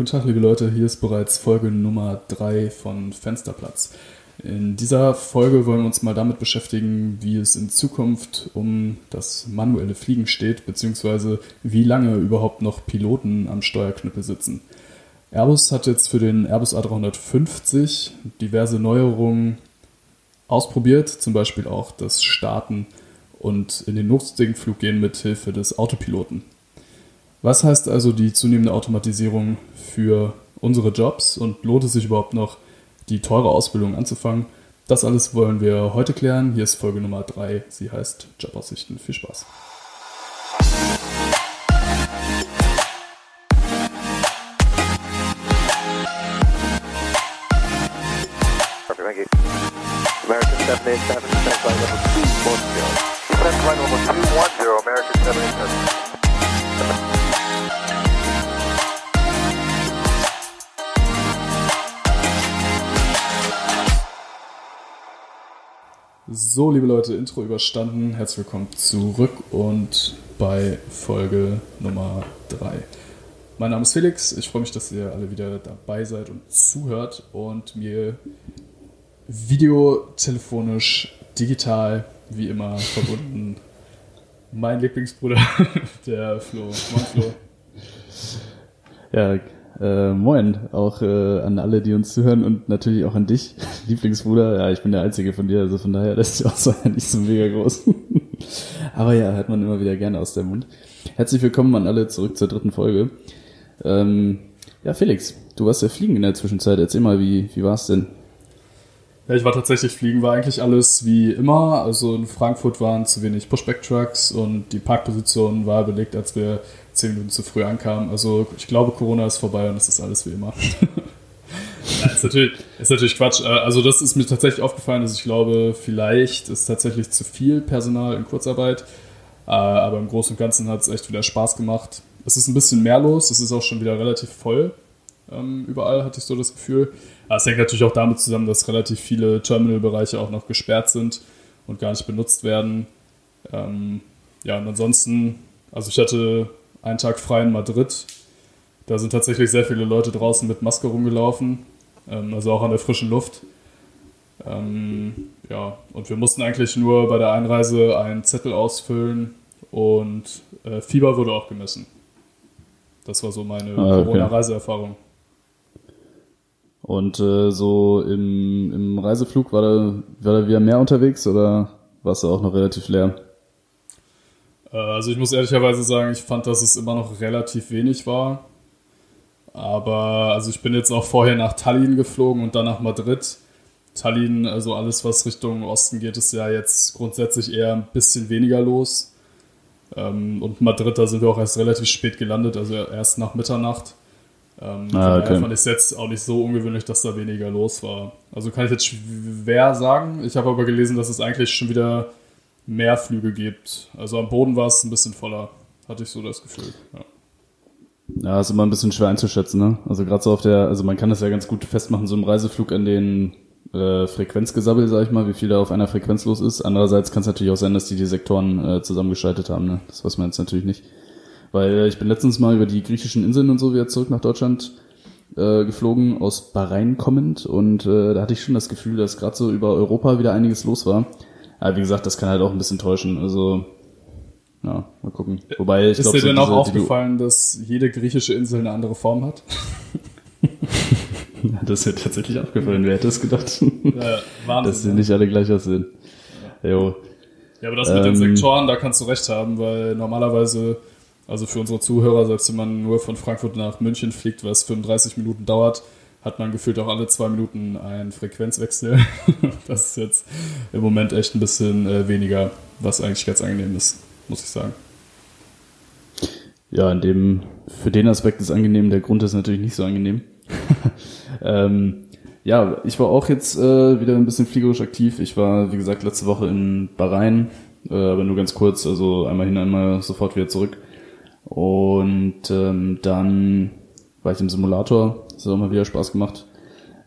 Guten Tag, liebe Leute, hier ist bereits Folge Nummer 3 von Fensterplatz. In dieser Folge wollen wir uns mal damit beschäftigen, wie es in Zukunft um das manuelle Fliegen steht, beziehungsweise wie lange überhaupt noch Piloten am Steuerknüppel sitzen. Airbus hat jetzt für den Airbus A350 diverse Neuerungen ausprobiert, zum Beispiel auch das Starten und in den Notstinkflug gehen mit Hilfe des Autopiloten. Was heißt also die zunehmende Automatisierung für unsere Jobs und lohnt es sich überhaupt noch, die teure Ausbildung anzufangen? Das alles wollen wir heute klären. Hier ist Folge Nummer 3. Sie heißt Jobaussichten. Viel Spaß. American 787, So, liebe Leute, Intro überstanden. Herzlich willkommen zurück und bei Folge Nummer 3. Mein Name ist Felix. Ich freue mich, dass ihr alle wieder dabei seid und zuhört und mir videotelefonisch, digital, wie immer verbunden, mein Lieblingsbruder, der Flo. Moin, Flo. Ja, äh, moin, auch äh, an alle, die uns zuhören und natürlich auch an dich, Lieblingsbruder. Ja, ich bin der Einzige von dir, also von daher das ist die Auswahl nicht so mega groß. Aber ja, hört man immer wieder gerne aus dem Mund. Herzlich willkommen an alle zurück zur dritten Folge. Ähm, ja, Felix, du warst ja fliegen in der Zwischenzeit. Erzähl mal, wie, wie war es denn? Ja, ich war tatsächlich fliegen, war eigentlich alles wie immer. Also in Frankfurt waren zu wenig Pushback-Trucks und die Parkposition war belegt, als wir zehn Minuten zu früh ankamen. Also ich glaube, Corona ist vorbei und es ist alles wie immer. ja, ist, natürlich, ist natürlich Quatsch. Äh, also das ist mir tatsächlich aufgefallen, dass ich glaube, vielleicht ist tatsächlich zu viel Personal in Kurzarbeit. Äh, aber im Großen und Ganzen hat es echt wieder Spaß gemacht. Es ist ein bisschen mehr los, es ist auch schon wieder relativ voll. Ähm, überall hatte ich so das Gefühl. Aber es hängt natürlich auch damit zusammen, dass relativ viele Terminalbereiche auch noch gesperrt sind und gar nicht benutzt werden. Ähm, ja, und ansonsten, also ich hatte einen Tag frei in Madrid. Da sind tatsächlich sehr viele Leute draußen mit Maske rumgelaufen, ähm, also auch an der frischen Luft. Ähm, ja, und wir mussten eigentlich nur bei der Einreise einen Zettel ausfüllen und äh, Fieber wurde auch gemessen. Das war so meine ah, okay. Corona-Reiseerfahrung. Und äh, so im, im Reiseflug war da, war da wieder mehr unterwegs oder warst du auch noch relativ leer? Äh, also ich muss ehrlicherweise sagen, ich fand, dass es immer noch relativ wenig war. Aber also ich bin jetzt auch vorher nach Tallinn geflogen und dann nach Madrid. Tallinn, also alles, was Richtung Osten geht, ist ja jetzt grundsätzlich eher ein bisschen weniger los. Ähm, und Madrid, da sind wir auch erst relativ spät gelandet, also erst nach Mitternacht. Ähm, ah, okay. fand ich es jetzt auch nicht so ungewöhnlich, dass da weniger los war. Also kann ich jetzt schwer sagen. Ich habe aber gelesen, dass es eigentlich schon wieder mehr Flüge gibt. Also am Boden war es ein bisschen voller, hatte ich so das Gefühl. Ja. Ja, ist immer ein bisschen schwer einzuschätzen, ne? Also gerade so auf der, also man kann das ja ganz gut festmachen, so im Reiseflug an den äh, Frequenzgesabbel, sag ich mal, wie viel da auf einer Frequenz los ist. Andererseits kann es natürlich auch sein, dass die die Sektoren äh, zusammengeschaltet haben, ne? Das weiß man jetzt natürlich nicht. Weil äh, ich bin letztens mal über die griechischen Inseln und so wieder zurück nach Deutschland äh, geflogen, aus Bahrain kommend und äh, da hatte ich schon das Gefühl, dass gerade so über Europa wieder einiges los war. Aber wie gesagt, das kann halt auch ein bisschen täuschen. Also, ja, mal gucken. Wobei ich Ist glaub, dir so denn auch aufgefallen, dass jede griechische Insel eine andere Form hat? das ist mir tatsächlich aufgefallen. Wer hätte es gedacht? Ja, Wahnsinn, dass sie nicht alle gleich aussehen. Ja. Jo. Ja, aber das mit ähm, den Sektoren, da kannst du recht haben, weil normalerweise, also für unsere Zuhörer, selbst wenn man nur von Frankfurt nach München fliegt, was 35 Minuten dauert, hat man gefühlt auch alle zwei Minuten einen Frequenzwechsel. das ist jetzt im Moment echt ein bisschen äh, weniger, was eigentlich ganz angenehm ist, muss ich sagen. Ja, in dem, für den Aspekt ist angenehm, der Grund ist natürlich nicht so angenehm. ähm, ja, ich war auch jetzt äh, wieder ein bisschen fliegerisch aktiv. Ich war, wie gesagt, letzte Woche in Bahrain, äh, aber nur ganz kurz, also einmal hin, einmal sofort wieder zurück. Und ähm, dann war ich im Simulator das hat auch mal wieder Spaß gemacht.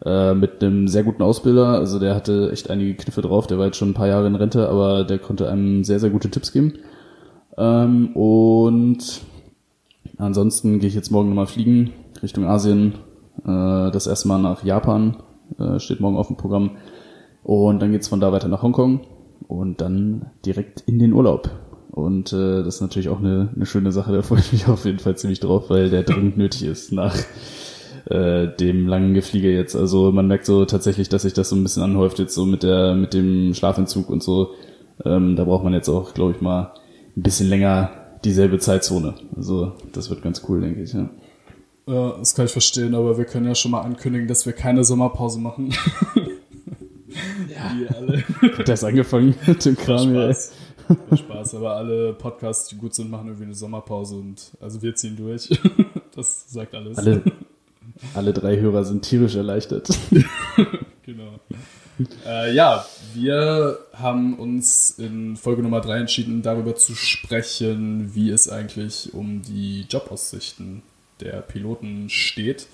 Äh, mit einem sehr guten Ausbilder. Also der hatte echt einige Kniffe drauf. Der war jetzt schon ein paar Jahre in Rente, aber der konnte einem sehr, sehr gute Tipps geben. Ähm, und ansonsten gehe ich jetzt morgen nochmal fliegen Richtung Asien. Äh, das erste Mal nach Japan äh, steht morgen auf dem Programm. Und dann geht's von da weiter nach Hongkong und dann direkt in den Urlaub. Und äh, das ist natürlich auch eine, eine schöne Sache, da freue ich mich auf jeden Fall ziemlich drauf, weil der dringend nötig ist nach äh, dem langen Gefliege jetzt. Also man merkt so tatsächlich, dass sich das so ein bisschen anhäuft jetzt so mit der mit dem Schlafentzug und so. Ähm, da braucht man jetzt auch, glaube ich, mal ein bisschen länger dieselbe Zeitzone. Also das wird ganz cool, denke ich. Ja. Ja, das kann ich verstehen, aber wir können ja schon mal ankündigen, dass wir keine Sommerpause machen. ja. Die alle. Hat das angefangen mit dem Kram hier? Spaß. Aber alle Podcasts, die gut sind, machen irgendwie eine Sommerpause und also wir ziehen durch. Das sagt alles. Alle, alle drei Hörer sind tierisch erleichtert. genau. Äh, ja, wir haben uns in Folge Nummer 3 entschieden, darüber zu sprechen, wie es eigentlich um die Jobaussichten der Piloten steht.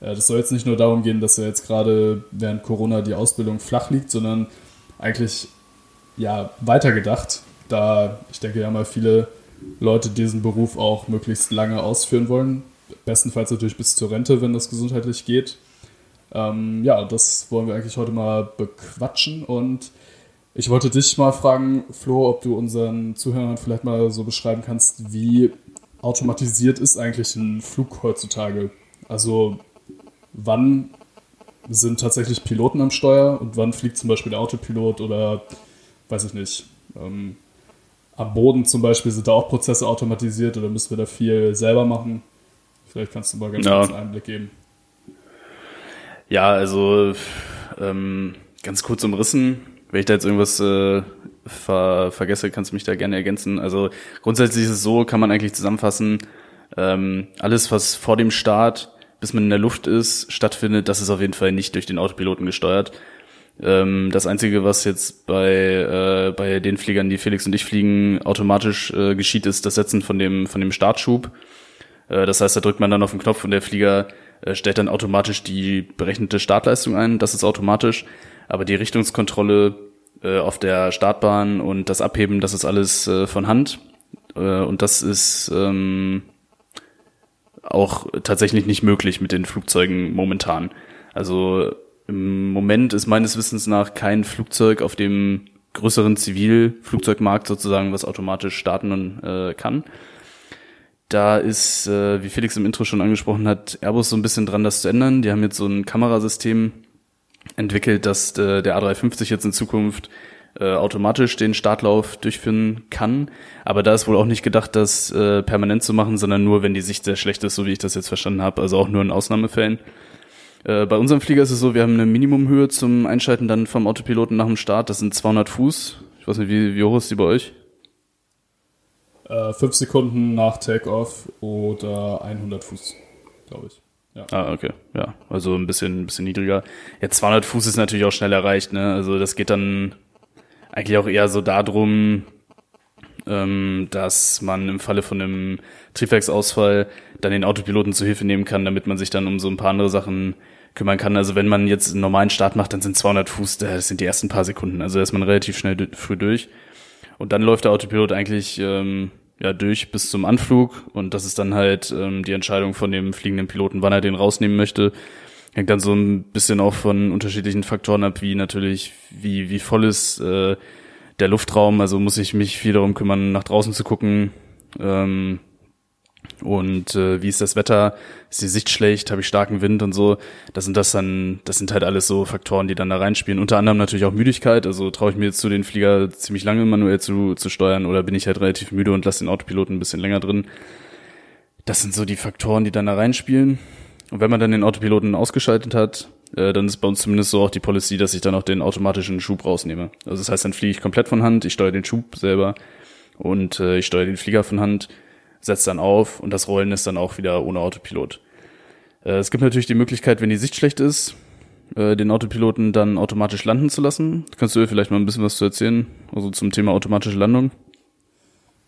Äh, das soll jetzt nicht nur darum gehen, dass ja jetzt gerade während Corona die Ausbildung flach liegt, sondern eigentlich ja weitergedacht, da ich denke ja mal viele Leute diesen Beruf auch möglichst lange ausführen wollen. Bestenfalls natürlich bis zur Rente, wenn das gesundheitlich geht. Ähm, ja, das wollen wir eigentlich heute mal bequatschen und ich wollte dich mal fragen, Flo, ob du unseren Zuhörern vielleicht mal so beschreiben kannst, wie automatisiert ist eigentlich ein Flug heutzutage? Also wann sind tatsächlich Piloten am Steuer und wann fliegt zum Beispiel der Autopilot oder weiß ich nicht. Ähm, am Boden zum Beispiel sind da auch Prozesse automatisiert oder müssen wir da viel selber machen? Vielleicht kannst du mal ganz ja. kurz einen Einblick geben. Ja, also ähm, ganz kurz umrissen. Wenn ich da jetzt irgendwas äh, ver vergesse, kannst du mich da gerne ergänzen. Also grundsätzlich ist es so, kann man eigentlich zusammenfassen, ähm, alles, was vor dem Start, bis man in der Luft ist, stattfindet, das ist auf jeden Fall nicht durch den Autopiloten gesteuert. Ähm, das Einzige, was jetzt bei, äh, bei den Fliegern, die Felix und ich fliegen, automatisch äh, geschieht, ist das Setzen von dem, von dem Startschub. Äh, das heißt, da drückt man dann auf den Knopf und der Flieger äh, stellt dann automatisch die berechnete Startleistung ein. Das ist automatisch. Aber die Richtungskontrolle äh, auf der Startbahn und das Abheben, das ist alles äh, von Hand. Und das ist ähm, auch tatsächlich nicht möglich mit den Flugzeugen momentan. Also im Moment ist meines Wissens nach kein Flugzeug auf dem größeren Zivilflugzeugmarkt sozusagen, was automatisch starten äh, kann. Da ist, äh, wie Felix im Intro schon angesprochen hat, Airbus so ein bisschen dran, das zu ändern. Die haben jetzt so ein Kamerasystem entwickelt, dass äh, der A350 jetzt in Zukunft äh, automatisch den Startlauf durchführen kann. Aber da ist wohl auch nicht gedacht, das äh, permanent zu machen, sondern nur, wenn die Sicht sehr schlecht ist, so wie ich das jetzt verstanden habe. Also auch nur in Ausnahmefällen. Äh, bei unserem Flieger ist es so, wir haben eine Minimumhöhe zum Einschalten dann vom Autopiloten nach dem Start. Das sind 200 Fuß. Ich weiß nicht, wie, wie hoch ist die bei euch? Äh, fünf Sekunden nach Takeoff oder 100 Fuß, glaube ich. Ja. Ah, okay. Ja, also ein bisschen, ein bisschen niedriger. Ja, 200 Fuß ist natürlich auch schnell erreicht, ne? Also das geht dann eigentlich auch eher so darum, ähm, dass man im Falle von einem Triebwerksausfall dann den Autopiloten zu Hilfe nehmen kann, damit man sich dann um so ein paar andere Sachen kümmern kann. Also wenn man jetzt einen normalen Start macht, dann sind 200 Fuß, das sind die ersten paar Sekunden. Also da ist man relativ schnell früh durch. Und dann läuft der Autopilot eigentlich ähm, ja durch bis zum Anflug und das ist dann halt ähm, die Entscheidung von dem fliegenden Piloten, wann er den rausnehmen möchte. Hängt dann so ein bisschen auch von unterschiedlichen Faktoren ab, wie natürlich, wie, wie voll ist äh, der Luftraum. Also muss ich mich viel darum kümmern, nach draußen zu gucken. Ähm, und äh, wie ist das Wetter? Ist die Sicht schlecht? Habe ich starken Wind und so? Das sind das dann, das sind halt alles so Faktoren, die dann da reinspielen. Unter anderem natürlich auch Müdigkeit. Also traue ich mir jetzt zu, den Flieger ziemlich lange manuell zu, zu steuern oder bin ich halt relativ müde und lasse den Autopiloten ein bisschen länger drin. Das sind so die Faktoren, die dann da reinspielen. Und wenn man dann den Autopiloten ausgeschaltet hat, äh, dann ist bei uns zumindest so auch die Policy, dass ich dann auch den automatischen Schub rausnehme. Also das heißt, dann fliege ich komplett von Hand, ich steuere den Schub selber und äh, ich steuere den Flieger von Hand setzt dann auf und das Rollen ist dann auch wieder ohne Autopilot. Äh, es gibt natürlich die Möglichkeit, wenn die Sicht schlecht ist, äh, den Autopiloten dann automatisch landen zu lassen. Kannst du vielleicht mal ein bisschen was zu erzählen, also zum Thema automatische Landung?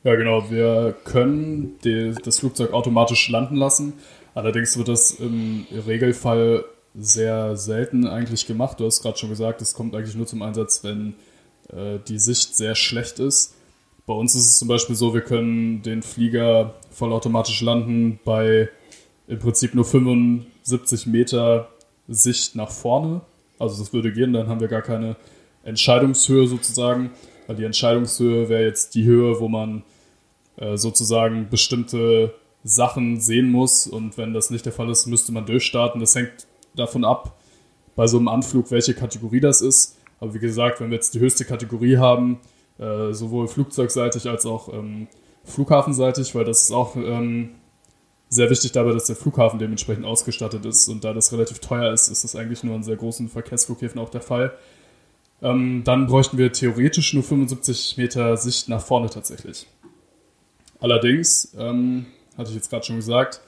Ja, genau. Wir können die, das Flugzeug automatisch landen lassen. Allerdings wird das im Regelfall sehr selten eigentlich gemacht. Du hast gerade schon gesagt, es kommt eigentlich nur zum Einsatz, wenn äh, die Sicht sehr schlecht ist. Bei uns ist es zum Beispiel so, wir können den Flieger vollautomatisch landen bei im Prinzip nur 75 Meter Sicht nach vorne. Also das würde gehen, dann haben wir gar keine Entscheidungshöhe sozusagen, weil die Entscheidungshöhe wäre jetzt die Höhe, wo man äh, sozusagen bestimmte Sachen sehen muss und wenn das nicht der Fall ist, müsste man durchstarten. Das hängt davon ab, bei so einem Anflug, welche Kategorie das ist. Aber wie gesagt, wenn wir jetzt die höchste Kategorie haben, äh, sowohl flugzeugseitig als auch ähm, flughafenseitig, weil das ist auch ähm, sehr wichtig dabei, dass der Flughafen dementsprechend ausgestattet ist. Und da das relativ teuer ist, ist das eigentlich nur an sehr großen Verkehrsflughäfen auch der Fall. Ähm, dann bräuchten wir theoretisch nur 75 Meter Sicht nach vorne tatsächlich. Allerdings, ähm, hatte ich jetzt gerade schon gesagt,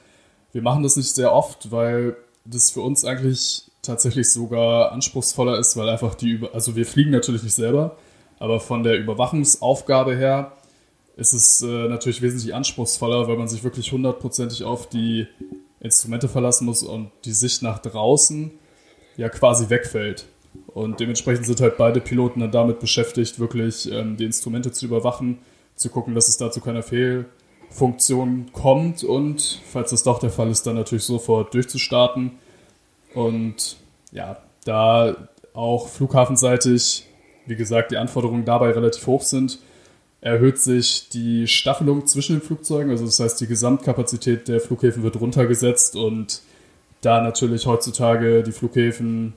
wir machen das nicht sehr oft, weil das für uns eigentlich tatsächlich sogar anspruchsvoller ist, weil einfach die, Über also wir fliegen natürlich nicht selber, aber von der Überwachungsaufgabe her ist es äh, natürlich wesentlich anspruchsvoller, weil man sich wirklich hundertprozentig auf die Instrumente verlassen muss und die Sicht nach draußen ja quasi wegfällt. Und dementsprechend sind halt beide Piloten dann damit beschäftigt, wirklich ähm, die Instrumente zu überwachen, zu gucken, dass es dazu keiner Fehlfunktion kommt und falls das doch der Fall ist, dann natürlich sofort durchzustarten. Und ja, da auch flughafenseitig, wie gesagt, die Anforderungen dabei relativ hoch sind, erhöht sich die Staffelung zwischen den Flugzeugen. Also das heißt, die Gesamtkapazität der Flughäfen wird runtergesetzt und da natürlich heutzutage die Flughäfen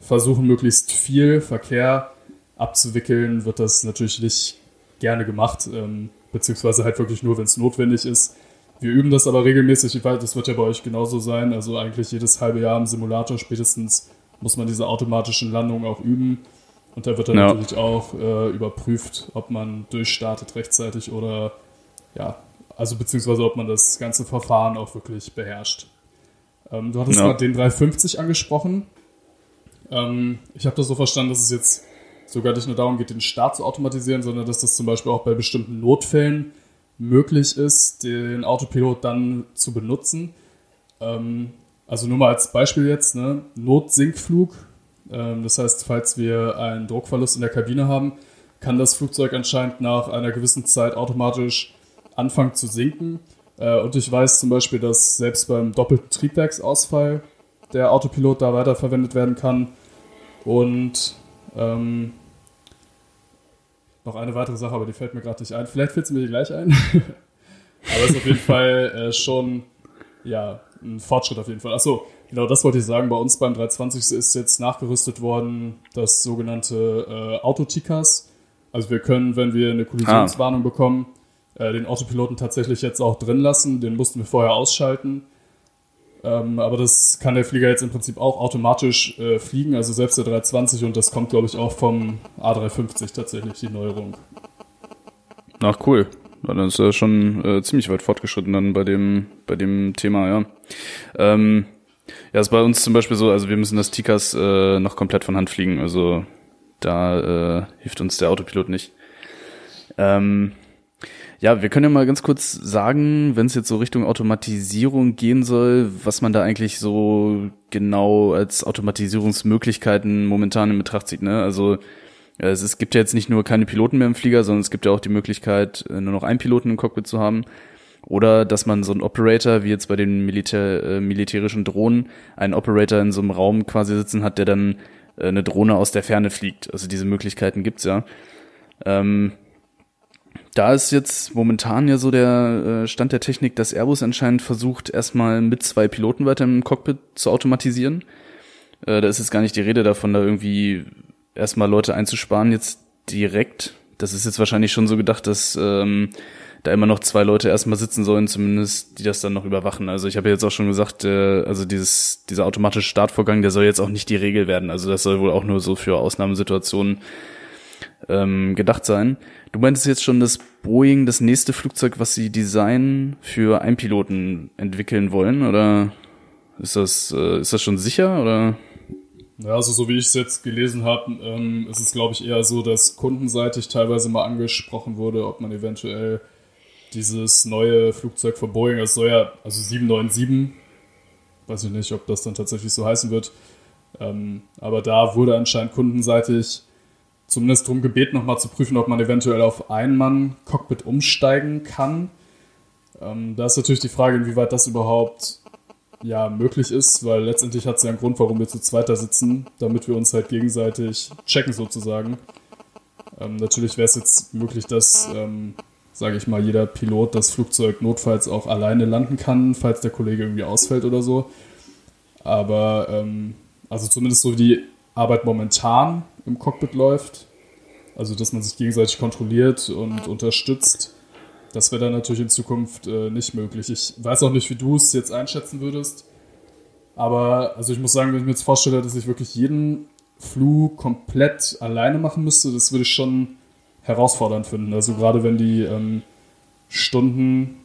versuchen, möglichst viel Verkehr abzuwickeln, wird das natürlich nicht gerne gemacht, ähm, beziehungsweise halt wirklich nur, wenn es notwendig ist. Wir üben das aber regelmäßig, ich weiß, das wird ja bei euch genauso sein, also eigentlich jedes halbe Jahr im Simulator spätestens muss man diese automatischen Landungen auch üben. Und da wird dann ja. natürlich auch äh, überprüft, ob man durchstartet rechtzeitig oder ja, also beziehungsweise ob man das ganze Verfahren auch wirklich beherrscht. Ähm, du hattest ja. gerade den 350 angesprochen. Ähm, ich habe das so verstanden, dass es jetzt sogar nicht nur darum geht, den Start zu automatisieren, sondern dass das zum Beispiel auch bei bestimmten Notfällen möglich ist, den Autopilot dann zu benutzen. Ähm, also nur mal als Beispiel jetzt, ne? Notsinkflug das heißt, falls wir einen Druckverlust in der Kabine haben, kann das Flugzeug anscheinend nach einer gewissen Zeit automatisch anfangen zu sinken. Äh, und ich weiß zum Beispiel, dass selbst beim doppelten Triebwerksausfall der Autopilot da weiterverwendet werden kann. Und ähm, noch eine weitere Sache, aber die fällt mir gerade nicht ein. Vielleicht fällt sie mir gleich ein. aber es ist auf jeden Fall äh, schon ja, ein Fortschritt auf jeden Fall. Achso, Genau, das wollte ich sagen. Bei uns beim 320 ist jetzt nachgerüstet worden das sogenannte äh, Autotikas. Also wir können, wenn wir eine Kollisionswarnung ah. bekommen, äh, den Autopiloten tatsächlich jetzt auch drin lassen. Den mussten wir vorher ausschalten. Ähm, aber das kann der Flieger jetzt im Prinzip auch automatisch äh, fliegen, also selbst der 320 und das kommt, glaube ich, auch vom A350 tatsächlich, die Neuerung. Ach, cool. Dann ist er schon äh, ziemlich weit fortgeschritten dann bei dem, bei dem Thema, ja. Ähm, ja, ist bei uns zum Beispiel so, also wir müssen das Tikas äh, noch komplett von Hand fliegen, also da äh, hilft uns der Autopilot nicht. Ähm, ja, wir können ja mal ganz kurz sagen, wenn es jetzt so Richtung Automatisierung gehen soll, was man da eigentlich so genau als Automatisierungsmöglichkeiten momentan in Betracht zieht. Ne? Also es, es gibt ja jetzt nicht nur keine Piloten mehr im Flieger, sondern es gibt ja auch die Möglichkeit, äh, nur noch einen Piloten im Cockpit zu haben. Oder dass man so einen Operator, wie jetzt bei den Militär, äh, militärischen Drohnen, einen Operator in so einem Raum quasi sitzen hat, der dann äh, eine Drohne aus der Ferne fliegt. Also diese Möglichkeiten gibt's ja. Ähm, da ist jetzt momentan ja so der äh, Stand der Technik, dass Airbus anscheinend versucht, erstmal mit zwei Piloten weiter im Cockpit zu automatisieren. Äh, da ist jetzt gar nicht die Rede davon, da irgendwie erstmal Leute einzusparen jetzt direkt. Das ist jetzt wahrscheinlich schon so gedacht, dass ähm, da immer noch zwei Leute erstmal sitzen sollen, zumindest, die das dann noch überwachen. Also ich habe jetzt auch schon gesagt, äh, also dieses, dieser automatische Startvorgang, der soll jetzt auch nicht die Regel werden. Also das soll wohl auch nur so für Ausnahmesituationen ähm, gedacht sein. Du meintest jetzt schon, dass Boeing das nächste Flugzeug, was sie designen, für Einpiloten entwickeln wollen, oder ist das, äh, ist das schon sicher, oder? Ja, also so wie ich es jetzt gelesen habe, ähm, ist es glaube ich eher so, dass kundenseitig teilweise mal angesprochen wurde, ob man eventuell dieses neue Flugzeug von Boeing, das soll ja, also 797, weiß ich nicht, ob das dann tatsächlich so heißen wird, ähm, aber da wurde anscheinend kundenseitig zumindest darum gebeten, nochmal zu prüfen, ob man eventuell auf Ein-Mann-Cockpit umsteigen kann. Ähm, da ist natürlich die Frage, inwieweit das überhaupt ja möglich ist, weil letztendlich hat es ja einen Grund, warum wir zu zweiter sitzen, damit wir uns halt gegenseitig checken sozusagen. Ähm, natürlich wäre es jetzt möglich, dass, ähm, sage ich mal, jeder Pilot das Flugzeug notfalls auch alleine landen kann, falls der Kollege irgendwie ausfällt oder so. Aber ähm, also zumindest so wie die Arbeit momentan im Cockpit läuft, also dass man sich gegenseitig kontrolliert und unterstützt, das wäre dann natürlich in Zukunft äh, nicht möglich. Ich weiß auch nicht, wie du es jetzt einschätzen würdest. Aber also ich muss sagen, wenn ich mir jetzt vorstelle, dass ich wirklich jeden Flug komplett alleine machen müsste, das würde ich schon herausfordernd finden. Also gerade wenn die ähm, Stunden,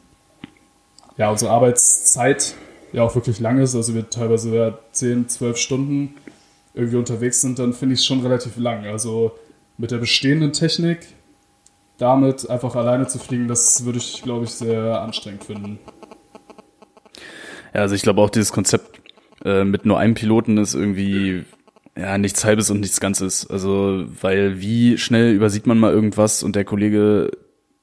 ja, unsere Arbeitszeit ja auch wirklich lang ist, also wir teilweise ja 10, 12 Stunden irgendwie unterwegs sind, dann finde ich es schon relativ lang. Also mit der bestehenden Technik damit einfach alleine zu fliegen, das würde ich, glaube ich, sehr anstrengend finden. Ja, also ich glaube auch dieses Konzept äh, mit nur einem Piloten ist irgendwie ja nichts Halbes und nichts Ganzes. Also weil wie schnell übersieht man mal irgendwas und der Kollege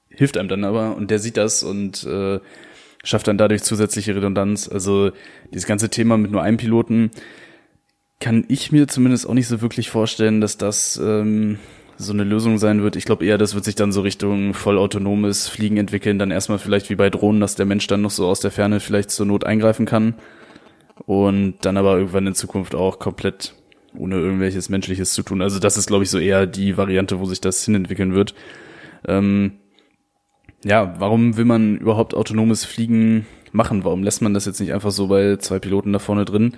hilft einem dann aber und der sieht das und äh, schafft dann dadurch zusätzliche Redundanz. Also dieses ganze Thema mit nur einem Piloten kann ich mir zumindest auch nicht so wirklich vorstellen, dass das ähm, so eine Lösung sein wird. Ich glaube eher, das wird sich dann so Richtung vollautonomes Fliegen entwickeln. Dann erstmal vielleicht wie bei Drohnen, dass der Mensch dann noch so aus der Ferne vielleicht zur Not eingreifen kann. Und dann aber irgendwann in Zukunft auch komplett ohne irgendwelches Menschliches zu tun. Also das ist, glaube ich, so eher die Variante, wo sich das hinentwickeln wird. Ähm, ja, warum will man überhaupt autonomes Fliegen machen? Warum lässt man das jetzt nicht einfach so bei zwei Piloten da vorne drin?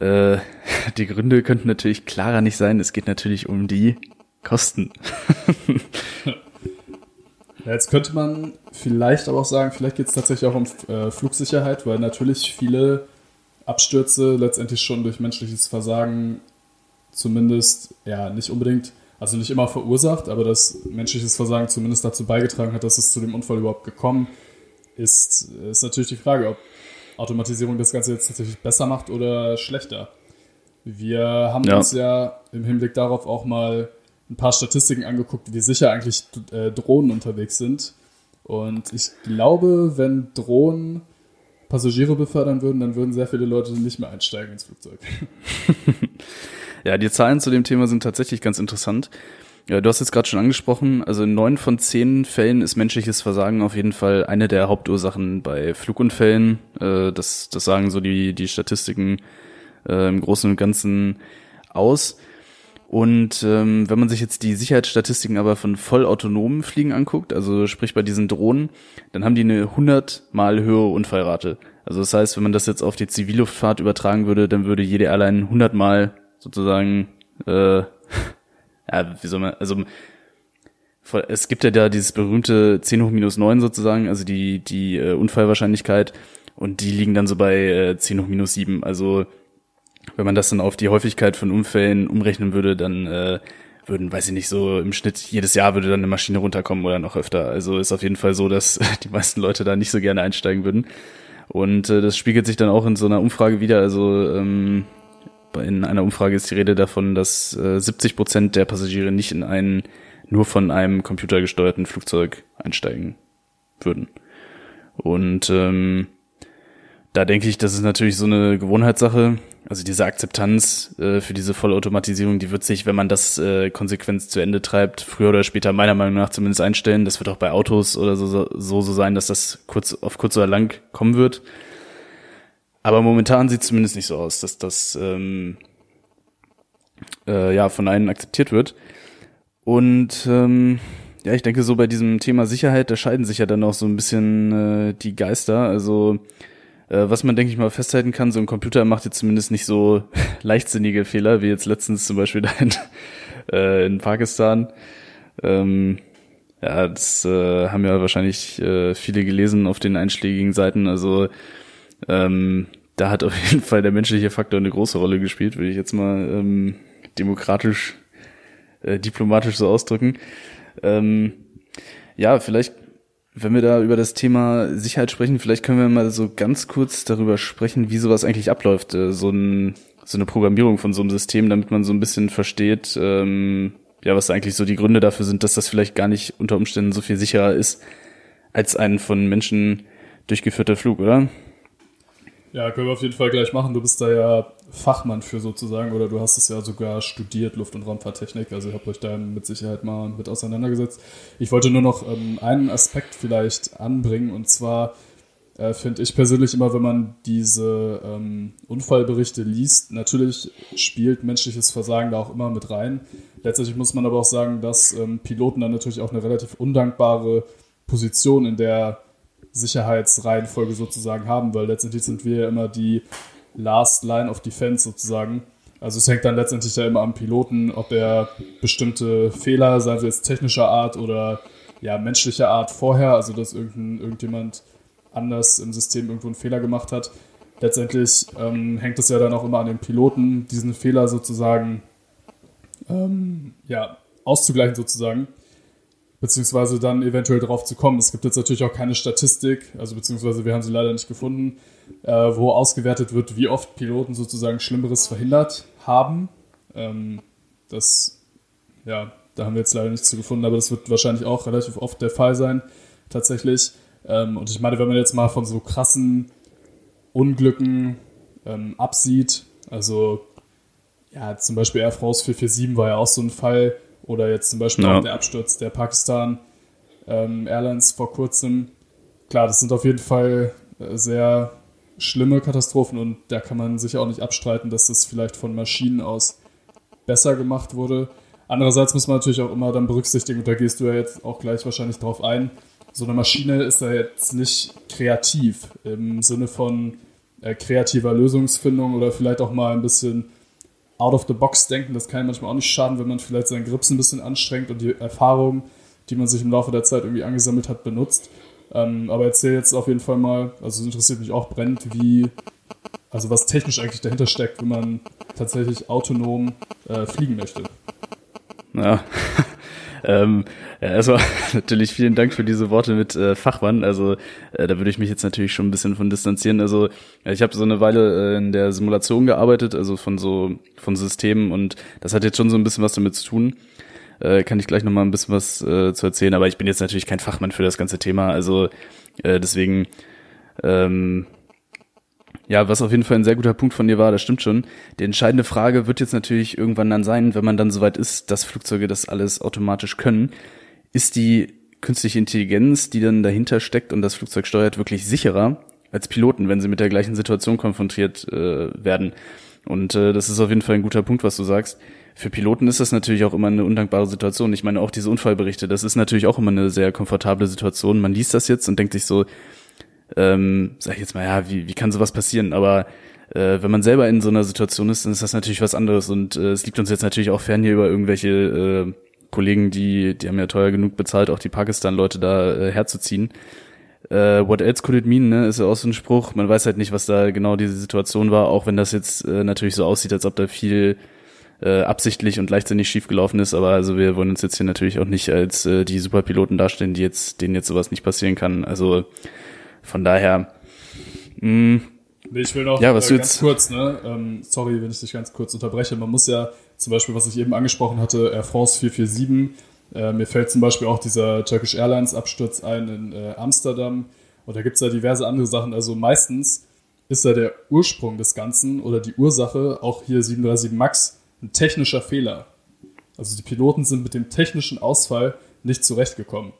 Äh, die Gründe könnten natürlich klarer nicht sein. Es geht natürlich um die Kosten. ja, jetzt könnte man vielleicht aber auch sagen, vielleicht geht es tatsächlich auch um äh, Flugsicherheit, weil natürlich viele Abstürze letztendlich schon durch menschliches Versagen zumindest, ja, nicht unbedingt, also nicht immer verursacht, aber dass menschliches Versagen zumindest dazu beigetragen hat, dass es zu dem Unfall überhaupt gekommen ist, ist natürlich die Frage, ob Automatisierung das Ganze jetzt tatsächlich besser macht oder schlechter. Wir haben ja. uns ja im Hinblick darauf auch mal ein paar Statistiken angeguckt, wie sicher eigentlich äh, Drohnen unterwegs sind. Und ich glaube, wenn Drohnen Passagiere befördern würden, dann würden sehr viele Leute nicht mehr einsteigen ins Flugzeug. ja, die Zahlen zu dem Thema sind tatsächlich ganz interessant. Ja, du hast jetzt gerade schon angesprochen, also in neun von zehn Fällen ist menschliches Versagen auf jeden Fall eine der Hauptursachen bei Flugunfällen. Äh, das, das sagen so die, die Statistiken äh, im Großen und Ganzen aus. Und ähm, wenn man sich jetzt die Sicherheitsstatistiken aber von vollautonomen Fliegen anguckt, also sprich bei diesen Drohnen, dann haben die eine 100 mal höhere Unfallrate. Also das heißt, wenn man das jetzt auf die Zivilluftfahrt übertragen würde, dann würde jede Airline 100 mal sozusagen, äh, ja, wie soll man, also es gibt ja da dieses berühmte 10 hoch minus 9 sozusagen, also die, die äh, Unfallwahrscheinlichkeit und die liegen dann so bei äh, 10 hoch minus 7. Also wenn man das dann auf die Häufigkeit von Unfällen umrechnen würde, dann äh, würden, weiß ich nicht, so im Schnitt jedes Jahr würde dann eine Maschine runterkommen oder noch öfter. Also ist auf jeden Fall so, dass die meisten Leute da nicht so gerne einsteigen würden. Und äh, das spiegelt sich dann auch in so einer Umfrage wieder. Also ähm, in einer Umfrage ist die Rede davon, dass äh, 70 Prozent der Passagiere nicht in ein nur von einem computergesteuerten Flugzeug einsteigen würden. Und ähm, da denke ich, das ist natürlich so eine Gewohnheitssache. Also diese Akzeptanz äh, für diese Vollautomatisierung, die wird sich, wenn man das äh, konsequent zu Ende treibt, früher oder später meiner Meinung nach zumindest einstellen. Das wird auch bei Autos oder so so, so sein, dass das kurz auf kurz oder lang kommen wird. Aber momentan sieht es zumindest nicht so aus, dass das ähm, äh, ja von allen akzeptiert wird. Und ähm, ja, ich denke so bei diesem Thema Sicherheit, da scheiden sich ja dann auch so ein bisschen äh, die Geister. Also äh, was man, denke ich mal, festhalten kann, so ein Computer macht jetzt zumindest nicht so leichtsinnige Fehler, wie jetzt letztens zum Beispiel da in, äh, in Pakistan. Ähm, ja, das äh, haben ja wahrscheinlich äh, viele gelesen auf den einschlägigen Seiten. Also ähm, da hat auf jeden Fall der menschliche Faktor eine große Rolle gespielt, würde ich jetzt mal ähm, demokratisch, äh, diplomatisch so ausdrücken. Ähm, ja, vielleicht wenn wir da über das Thema Sicherheit sprechen, vielleicht können wir mal so ganz kurz darüber sprechen, wie sowas eigentlich abläuft, äh, so, ein, so eine Programmierung von so einem System, damit man so ein bisschen versteht, ähm, ja, was eigentlich so die Gründe dafür sind, dass das vielleicht gar nicht unter Umständen so viel sicherer ist als ein von Menschen durchgeführter Flug, oder? Ja, können wir auf jeden Fall gleich machen. Du bist da ja Fachmann für sozusagen oder du hast es ja sogar studiert, Luft- und Raumfahrttechnik. Also ihr habt euch da mit Sicherheit mal mit auseinandergesetzt. Ich wollte nur noch ähm, einen Aspekt vielleicht anbringen und zwar äh, finde ich persönlich immer, wenn man diese ähm, Unfallberichte liest, natürlich spielt menschliches Versagen da auch immer mit rein. Letztendlich muss man aber auch sagen, dass ähm, Piloten dann natürlich auch eine relativ undankbare Position in der Sicherheitsreihenfolge sozusagen haben, weil letztendlich sind wir ja immer die Last Line of Defense sozusagen. Also es hängt dann letztendlich ja immer am Piloten, ob er bestimmte Fehler, sei es jetzt technischer Art oder ja, menschlicher Art vorher, also dass irgendein, irgendjemand anders im System irgendwo einen Fehler gemacht hat. Letztendlich ähm, hängt es ja dann auch immer an den Piloten, diesen Fehler sozusagen ähm, ja, auszugleichen sozusagen beziehungsweise dann eventuell drauf zu kommen. Es gibt jetzt natürlich auch keine Statistik, also beziehungsweise wir haben sie leider nicht gefunden, äh, wo ausgewertet wird, wie oft Piloten sozusagen Schlimmeres verhindert haben. Ähm, das, ja, da haben wir jetzt leider nichts zu gefunden, aber das wird wahrscheinlich auch relativ oft der Fall sein, tatsächlich. Ähm, und ich meine, wenn man jetzt mal von so krassen Unglücken ähm, absieht, also ja, zum Beispiel Air France 447 war ja auch so ein Fall, oder jetzt zum Beispiel ja. auch der Absturz der Pakistan ähm, Airlines vor kurzem. Klar, das sind auf jeden Fall äh, sehr schlimme Katastrophen und da kann man sich auch nicht abstreiten, dass das vielleicht von Maschinen aus besser gemacht wurde. Andererseits muss man natürlich auch immer dann berücksichtigen, und da gehst du ja jetzt auch gleich wahrscheinlich drauf ein, so eine Maschine ist ja jetzt nicht kreativ im Sinne von äh, kreativer Lösungsfindung oder vielleicht auch mal ein bisschen out of the box denken. Das kann manchmal auch nicht schaden, wenn man vielleicht seinen Grips ein bisschen anstrengt und die Erfahrungen, die man sich im Laufe der Zeit irgendwie angesammelt hat, benutzt. Ähm, aber erzähl jetzt auf jeden Fall mal, also es interessiert mich auch brennend, wie, also was technisch eigentlich dahinter steckt, wenn man tatsächlich autonom äh, fliegen möchte. Ja, ähm, ja, erstmal natürlich vielen Dank für diese Worte mit äh, Fachmann. Also äh, da würde ich mich jetzt natürlich schon ein bisschen von distanzieren. Also ich habe so eine Weile äh, in der Simulation gearbeitet, also von so von Systemen und das hat jetzt schon so ein bisschen was damit zu tun. Äh, kann ich gleich noch mal ein bisschen was äh, zu erzählen. Aber ich bin jetzt natürlich kein Fachmann für das ganze Thema. Also äh, deswegen ähm, ja, was auf jeden Fall ein sehr guter Punkt von dir war, das stimmt schon. Die entscheidende Frage wird jetzt natürlich irgendwann dann sein, wenn man dann soweit ist, dass Flugzeuge das alles automatisch können, ist die künstliche Intelligenz, die dann dahinter steckt und das Flugzeug steuert, wirklich sicherer als Piloten, wenn sie mit der gleichen Situation konfrontiert äh, werden. Und äh, das ist auf jeden Fall ein guter Punkt, was du sagst. Für Piloten ist das natürlich auch immer eine undankbare Situation. Ich meine, auch diese Unfallberichte, das ist natürlich auch immer eine sehr komfortable Situation. Man liest das jetzt und denkt sich so, ähm, sag ich jetzt mal, ja, wie, wie kann sowas passieren? Aber äh, wenn man selber in so einer Situation ist, dann ist das natürlich was anderes. Und äh, es liegt uns jetzt natürlich auch fern hier über irgendwelche äh, Kollegen, die, die haben ja teuer genug bezahlt, auch die Pakistan-Leute da äh, herzuziehen. Äh, what else could it mean, ne? Ist ja auch so ein Spruch. Man weiß halt nicht, was da genau diese Situation war, auch wenn das jetzt äh, natürlich so aussieht, als ob da viel äh, absichtlich und leichtsinnig schiefgelaufen ist, aber also wir wollen uns jetzt hier natürlich auch nicht als äh, die Superpiloten darstellen, die jetzt, denen jetzt sowas nicht passieren kann. Also von daher, mh, mm, ich will noch ja, was äh, ganz kurz, ne? Ähm, sorry, wenn ich dich ganz kurz unterbreche. Man muss ja zum Beispiel, was ich eben angesprochen hatte, Air France 447. Äh, mir fällt zum Beispiel auch dieser Turkish Airlines Absturz ein in äh, Amsterdam. Und da gibt es ja diverse andere Sachen. Also meistens ist ja der Ursprung des Ganzen oder die Ursache, auch hier 737 MAX, ein technischer Fehler. Also die Piloten sind mit dem technischen Ausfall nicht zurechtgekommen.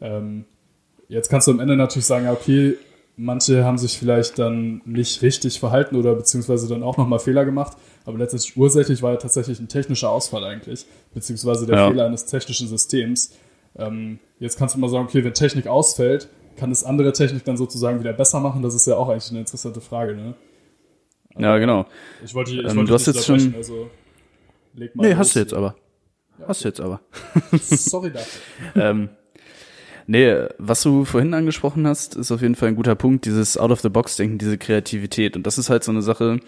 Ähm, Jetzt kannst du am Ende natürlich sagen, okay, manche haben sich vielleicht dann nicht richtig verhalten oder beziehungsweise dann auch nochmal Fehler gemacht, aber letztendlich ursächlich war ja tatsächlich ein technischer Ausfall eigentlich, beziehungsweise der ja. Fehler eines technischen Systems. Ähm, jetzt kannst du mal sagen, okay, wenn Technik ausfällt, kann es andere Technik dann sozusagen wieder besser machen? Das ist ja auch eigentlich eine interessante Frage, ne? Aber ja, genau. Ich wollte, ich ähm, wollte du hast jetzt schon. Also, leg mal nee, hast du jetzt aber. Ja, hast du jetzt aber. Sorry dafür. ähm, Nee, was du vorhin angesprochen hast, ist auf jeden Fall ein guter Punkt, dieses Out-of-the-Box-Denken, diese Kreativität. Und das ist halt so eine Sache,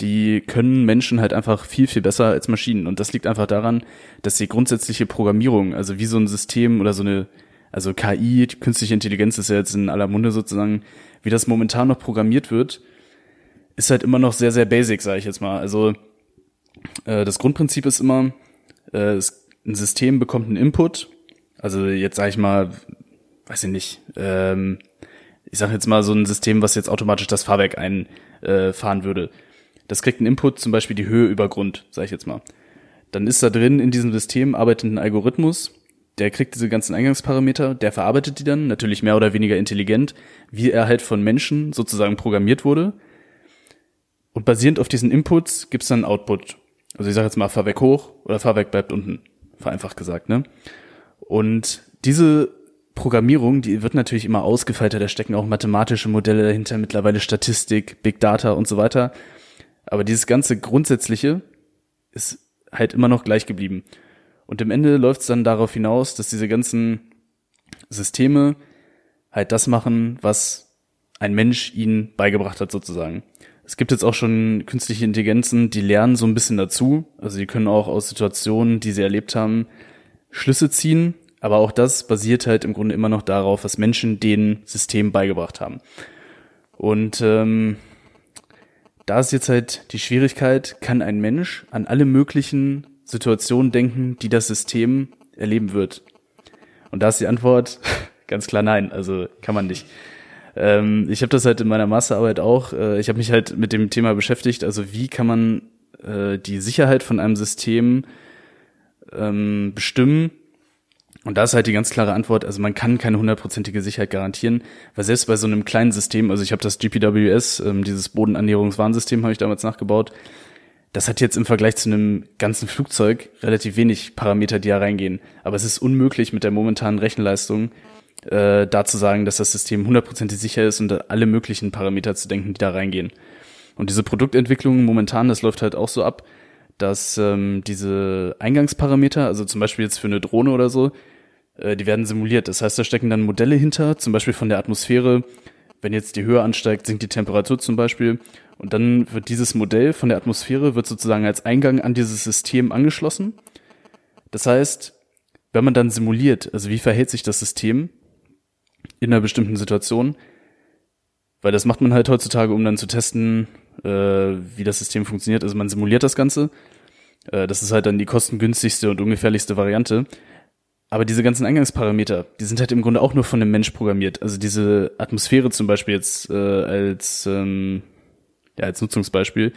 die können Menschen halt einfach viel, viel besser als Maschinen. Und das liegt einfach daran, dass die grundsätzliche Programmierung, also wie so ein System oder so eine, also KI, künstliche Intelligenz ist ja jetzt in aller Munde sozusagen, wie das momentan noch programmiert wird, ist halt immer noch sehr, sehr basic, sage ich jetzt mal. Also äh, das Grundprinzip ist immer, äh, ein System bekommt einen Input also jetzt sage ich mal, weiß ich nicht, ähm, ich sage jetzt mal so ein System, was jetzt automatisch das Fahrwerk ein, äh, würde. Das kriegt einen Input, zum Beispiel die Höhe über Grund, sage ich jetzt mal. Dann ist da drin in diesem System arbeitet ein Algorithmus, der kriegt diese ganzen Eingangsparameter, der verarbeitet die dann, natürlich mehr oder weniger intelligent, wie er halt von Menschen sozusagen programmiert wurde. Und basierend auf diesen Inputs gibt's dann Output. Also ich sage jetzt mal, fahr weg hoch oder fahr weg bleibt unten. Vereinfacht gesagt, ne? Und diese Programmierung, die wird natürlich immer ausgefeilter, da stecken auch mathematische Modelle dahinter, mittlerweile Statistik, Big Data und so weiter. Aber dieses ganze Grundsätzliche ist halt immer noch gleich geblieben. Und im Ende läuft es dann darauf hinaus, dass diese ganzen Systeme halt das machen, was ein Mensch ihnen beigebracht hat sozusagen. Es gibt jetzt auch schon künstliche Intelligenzen, die lernen so ein bisschen dazu. Also die können auch aus Situationen, die sie erlebt haben, Schlüsse ziehen. Aber auch das basiert halt im Grunde immer noch darauf, was Menschen den System beigebracht haben. Und ähm, da ist jetzt halt die Schwierigkeit, kann ein Mensch an alle möglichen Situationen denken, die das System erleben wird? Und da ist die Antwort ganz klar nein. Also kann man nicht. Ähm, ich habe das halt in meiner Masterarbeit auch. Äh, ich habe mich halt mit dem Thema beschäftigt. Also wie kann man äh, die Sicherheit von einem System ähm, bestimmen? Und da ist halt die ganz klare Antwort, also man kann keine hundertprozentige Sicherheit garantieren, weil selbst bei so einem kleinen System, also ich habe das GPWS, ähm, dieses Bodenannäherungswarnsystem habe ich damals nachgebaut, das hat jetzt im Vergleich zu einem ganzen Flugzeug relativ wenig Parameter, die da reingehen. Aber es ist unmöglich mit der momentanen Rechenleistung äh, da zu sagen, dass das System hundertprozentig sicher ist und alle möglichen Parameter zu denken, die da reingehen. Und diese Produktentwicklung momentan, das läuft halt auch so ab, dass ähm, diese Eingangsparameter, also zum Beispiel jetzt für eine Drohne oder so, äh, die werden simuliert. Das heißt, da stecken dann Modelle hinter, zum Beispiel von der Atmosphäre. Wenn jetzt die Höhe ansteigt, sinkt die Temperatur zum Beispiel. Und dann wird dieses Modell von der Atmosphäre wird sozusagen als Eingang an dieses System angeschlossen. Das heißt, wenn man dann simuliert, also wie verhält sich das System in einer bestimmten Situation, weil das macht man halt heutzutage, um dann zu testen, äh, wie das System funktioniert. Also man simuliert das Ganze. Äh, das ist halt dann die kostengünstigste und ungefährlichste Variante. Aber diese ganzen Eingangsparameter, die sind halt im Grunde auch nur von einem Mensch programmiert. Also diese Atmosphäre zum Beispiel jetzt äh, als ähm, ja, als Nutzungsbeispiel,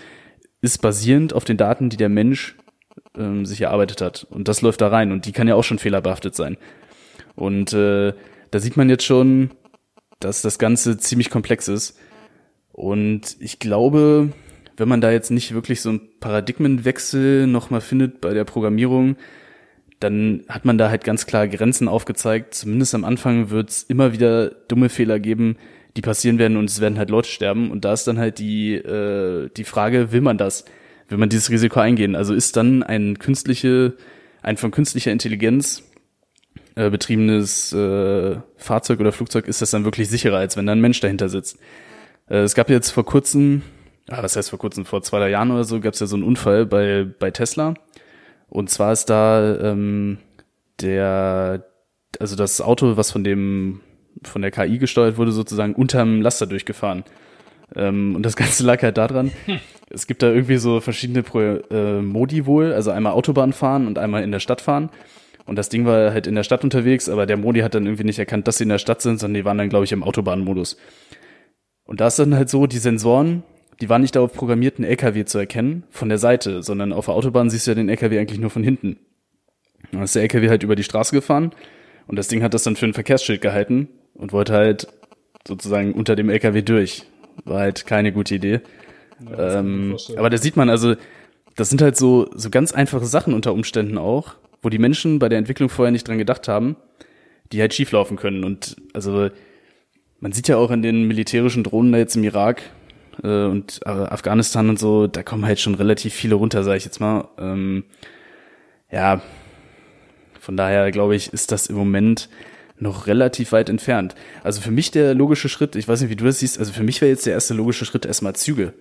ist basierend auf den Daten, die der Mensch ähm, sich erarbeitet hat. Und das läuft da rein und die kann ja auch schon fehlerbehaftet sein. Und äh, da sieht man jetzt schon, dass das Ganze ziemlich komplex ist. Und ich glaube, wenn man da jetzt nicht wirklich so einen Paradigmenwechsel nochmal findet bei der Programmierung, dann hat man da halt ganz klar Grenzen aufgezeigt. Zumindest am Anfang wird es immer wieder dumme Fehler geben, die passieren werden und es werden halt Leute sterben. Und da ist dann halt die, äh, die Frage, will man das? Will man dieses Risiko eingehen? Also ist dann ein künstliche, ein von künstlicher Intelligenz äh, betriebenes äh, Fahrzeug oder Flugzeug, ist das dann wirklich sicherer, als wenn da ein Mensch dahinter sitzt? Äh, es gab jetzt vor kurzem, ah, was heißt vor kurzem, vor zwei, drei Jahren oder so, gab es ja so einen Unfall bei, bei Tesla. Und zwar ist da ähm, der, also das Auto, was von dem von der KI gesteuert wurde, sozusagen unterm Laster durchgefahren. Ähm, und das Ganze lag halt daran, hm. es gibt da irgendwie so verschiedene Pro äh, Modi wohl, also einmal Autobahn fahren und einmal in der Stadt fahren. Und das Ding war halt in der Stadt unterwegs, aber der Modi hat dann irgendwie nicht erkannt, dass sie in der Stadt sind, sondern die waren dann, glaube ich, im Autobahnmodus. Und da ist dann halt so, die Sensoren, die waren nicht darauf programmiert, einen LKW zu erkennen von der Seite, sondern auf der Autobahn siehst du ja den LKW eigentlich nur von hinten. Dann ist der LKW halt über die Straße gefahren und das Ding hat das dann für ein Verkehrsschild gehalten und wollte halt sozusagen unter dem LKW durch. War halt keine gute Idee. Ja, ähm, aber da sieht man also, das sind halt so, so ganz einfache Sachen unter Umständen auch, wo die Menschen bei der Entwicklung vorher nicht dran gedacht haben, die halt schieflaufen können. Und also man sieht ja auch in den militärischen Drohnen da jetzt im Irak äh, und äh, Afghanistan und so, da kommen halt schon relativ viele runter, sage ich jetzt mal. Ähm, ja, von daher glaube ich, ist das im Moment noch relativ weit entfernt. Also für mich der logische Schritt, ich weiß nicht, wie du das siehst, also für mich wäre jetzt der erste logische Schritt erstmal Züge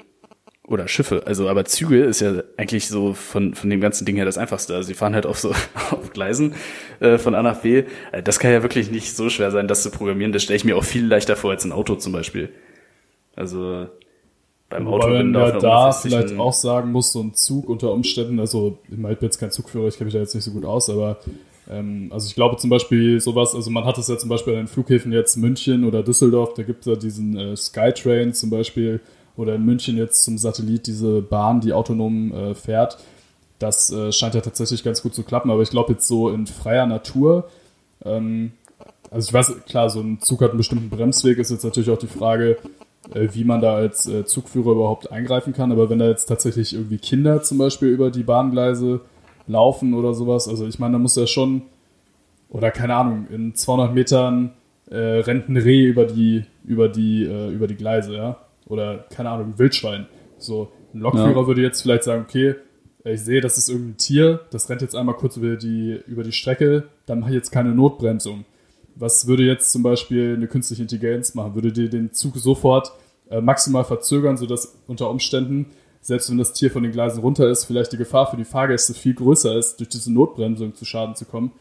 oder Schiffe. Also, aber Züge ist ja eigentlich so von, von dem ganzen Ding her das einfachste. Also, sie fahren halt auf so, auf Gleisen, äh, von A nach B. Äh, das kann ja wirklich nicht so schwer sein, das zu programmieren. Das stelle ich mir auch viel leichter vor als ein Auto zum Beispiel. Also, beim Wobei Auto man ja da vielleicht auch sagen muss, so ein Zug unter Umständen, also, ich meine, ich bin jetzt kein Zugführer, ich kenne mich da jetzt nicht so gut aus, aber ähm, also ich glaube zum Beispiel sowas, also man hat es ja zum Beispiel an den Flughäfen jetzt München oder Düsseldorf, da gibt es ja diesen äh, Skytrain zum Beispiel oder in München jetzt zum Satellit diese Bahn, die autonom äh, fährt. Das äh, scheint ja tatsächlich ganz gut zu klappen, aber ich glaube jetzt so in freier Natur, ähm, also ich weiß, klar, so ein Zug hat einen bestimmten Bremsweg, ist jetzt natürlich auch die Frage, äh, wie man da als äh, Zugführer überhaupt eingreifen kann. Aber wenn da jetzt tatsächlich irgendwie Kinder zum Beispiel über die Bahngleise laufen oder sowas, also ich meine, da muss ja schon, oder keine Ahnung, in 200 Metern äh, rennt ein Reh über die, über die, äh, über die Gleise, ja. Oder keine Ahnung, ein Wildschwein. So, ein Lokführer ja. würde jetzt vielleicht sagen, okay, ich sehe, das ist irgendein Tier, das rennt jetzt einmal kurz über die, über die Strecke, dann mache ich jetzt keine Notbremsung. Was würde jetzt zum Beispiel eine künstliche Intelligenz machen? Würde dir den Zug sofort äh, maximal verzögern, sodass unter Umständen, selbst wenn das Tier von den Gleisen runter ist, vielleicht die Gefahr für die Fahrgäste viel größer ist, durch diese Notbremsung zu Schaden zu kommen?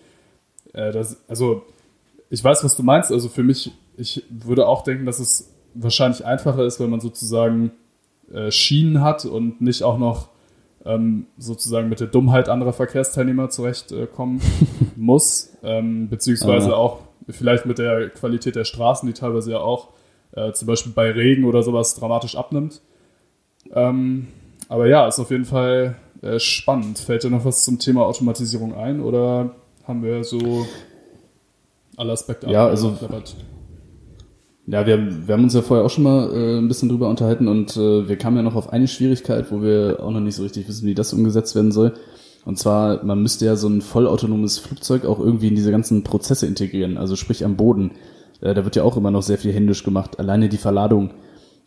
Äh, das, also, ich weiß, was du meinst. Also für mich, ich würde auch denken, dass es wahrscheinlich einfacher ist, wenn man sozusagen äh, Schienen hat und nicht auch noch ähm, sozusagen mit der Dummheit anderer Verkehrsteilnehmer zurechtkommen äh, muss, ähm, beziehungsweise ah. auch vielleicht mit der Qualität der Straßen, die teilweise ja auch äh, zum Beispiel bei Regen oder sowas dramatisch abnimmt. Ähm, aber ja, ist auf jeden Fall äh, spannend. Fällt dir noch was zum Thema Automatisierung ein oder haben wir so alle Aspekte ja, also, ja, wir, wir haben uns ja vorher auch schon mal äh, ein bisschen drüber unterhalten und äh, wir kamen ja noch auf eine Schwierigkeit, wo wir auch noch nicht so richtig wissen, wie das umgesetzt werden soll. Und zwar, man müsste ja so ein vollautonomes Flugzeug auch irgendwie in diese ganzen Prozesse integrieren, also sprich am Boden. Äh, da wird ja auch immer noch sehr viel händisch gemacht. Alleine die Verladung.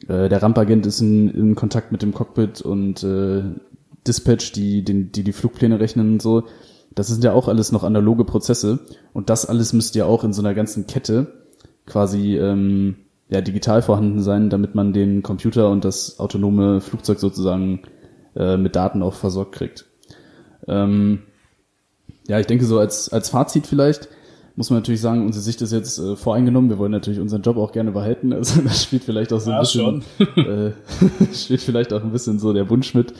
Äh, der Rampagent ist in, in Kontakt mit dem Cockpit und äh, Dispatch, die, den, die die Flugpläne rechnen und so. Das sind ja auch alles noch analoge Prozesse. Und das alles müsste ja auch in so einer ganzen Kette quasi ähm, ja, digital vorhanden sein, damit man den Computer und das autonome Flugzeug sozusagen äh, mit Daten auch versorgt kriegt. Ähm, ja, ich denke so als, als Fazit vielleicht muss man natürlich sagen, unsere Sicht ist jetzt äh, voreingenommen. Wir wollen natürlich unseren Job auch gerne behalten. Also das spielt vielleicht auch so ein ja, bisschen, äh, spielt vielleicht auch ein bisschen so der Wunsch mit,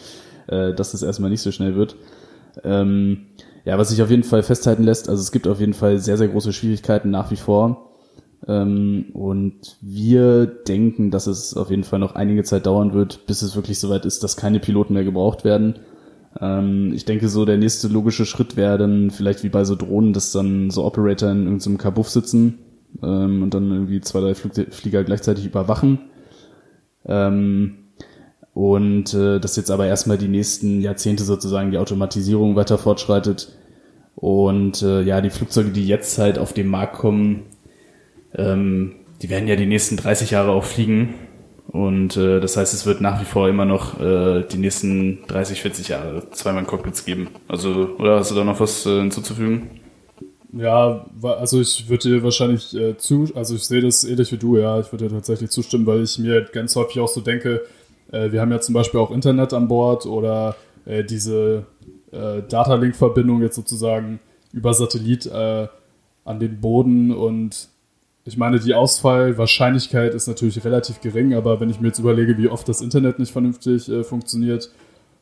äh, dass es erstmal nicht so schnell wird. Ähm, ja, was sich auf jeden Fall festhalten lässt, also es gibt auf jeden Fall sehr, sehr große Schwierigkeiten nach wie vor. Ähm, und wir denken, dass es auf jeden Fall noch einige Zeit dauern wird, bis es wirklich soweit ist, dass keine Piloten mehr gebraucht werden. Ähm, ich denke, so der nächste logische Schritt wäre dann vielleicht wie bei so Drohnen, dass dann so Operator in irgendeinem Kabuff sitzen ähm, und dann irgendwie zwei, drei Flieger gleichzeitig überwachen. Und äh, dass jetzt aber erstmal die nächsten Jahrzehnte sozusagen die Automatisierung weiter fortschreitet. Und äh, ja, die Flugzeuge, die jetzt halt auf den Markt kommen, ähm, die werden ja die nächsten 30 Jahre auch fliegen. Und äh, das heißt, es wird nach wie vor immer noch äh, die nächsten 30, 40 Jahre zweimal Cockpits geben. Also, oder hast du da noch was äh, hinzuzufügen? Ja, also ich würde dir wahrscheinlich äh, zu, also ich sehe das ähnlich wie du, ja, ich würde dir tatsächlich zustimmen, weil ich mir ganz häufig auch so denke, äh, wir haben ja zum Beispiel auch Internet an Bord oder äh, diese äh, Datalink-Verbindung jetzt sozusagen über Satellit äh, an den Boden und ich meine, die Ausfallwahrscheinlichkeit ist natürlich relativ gering, aber wenn ich mir jetzt überlege, wie oft das Internet nicht vernünftig äh, funktioniert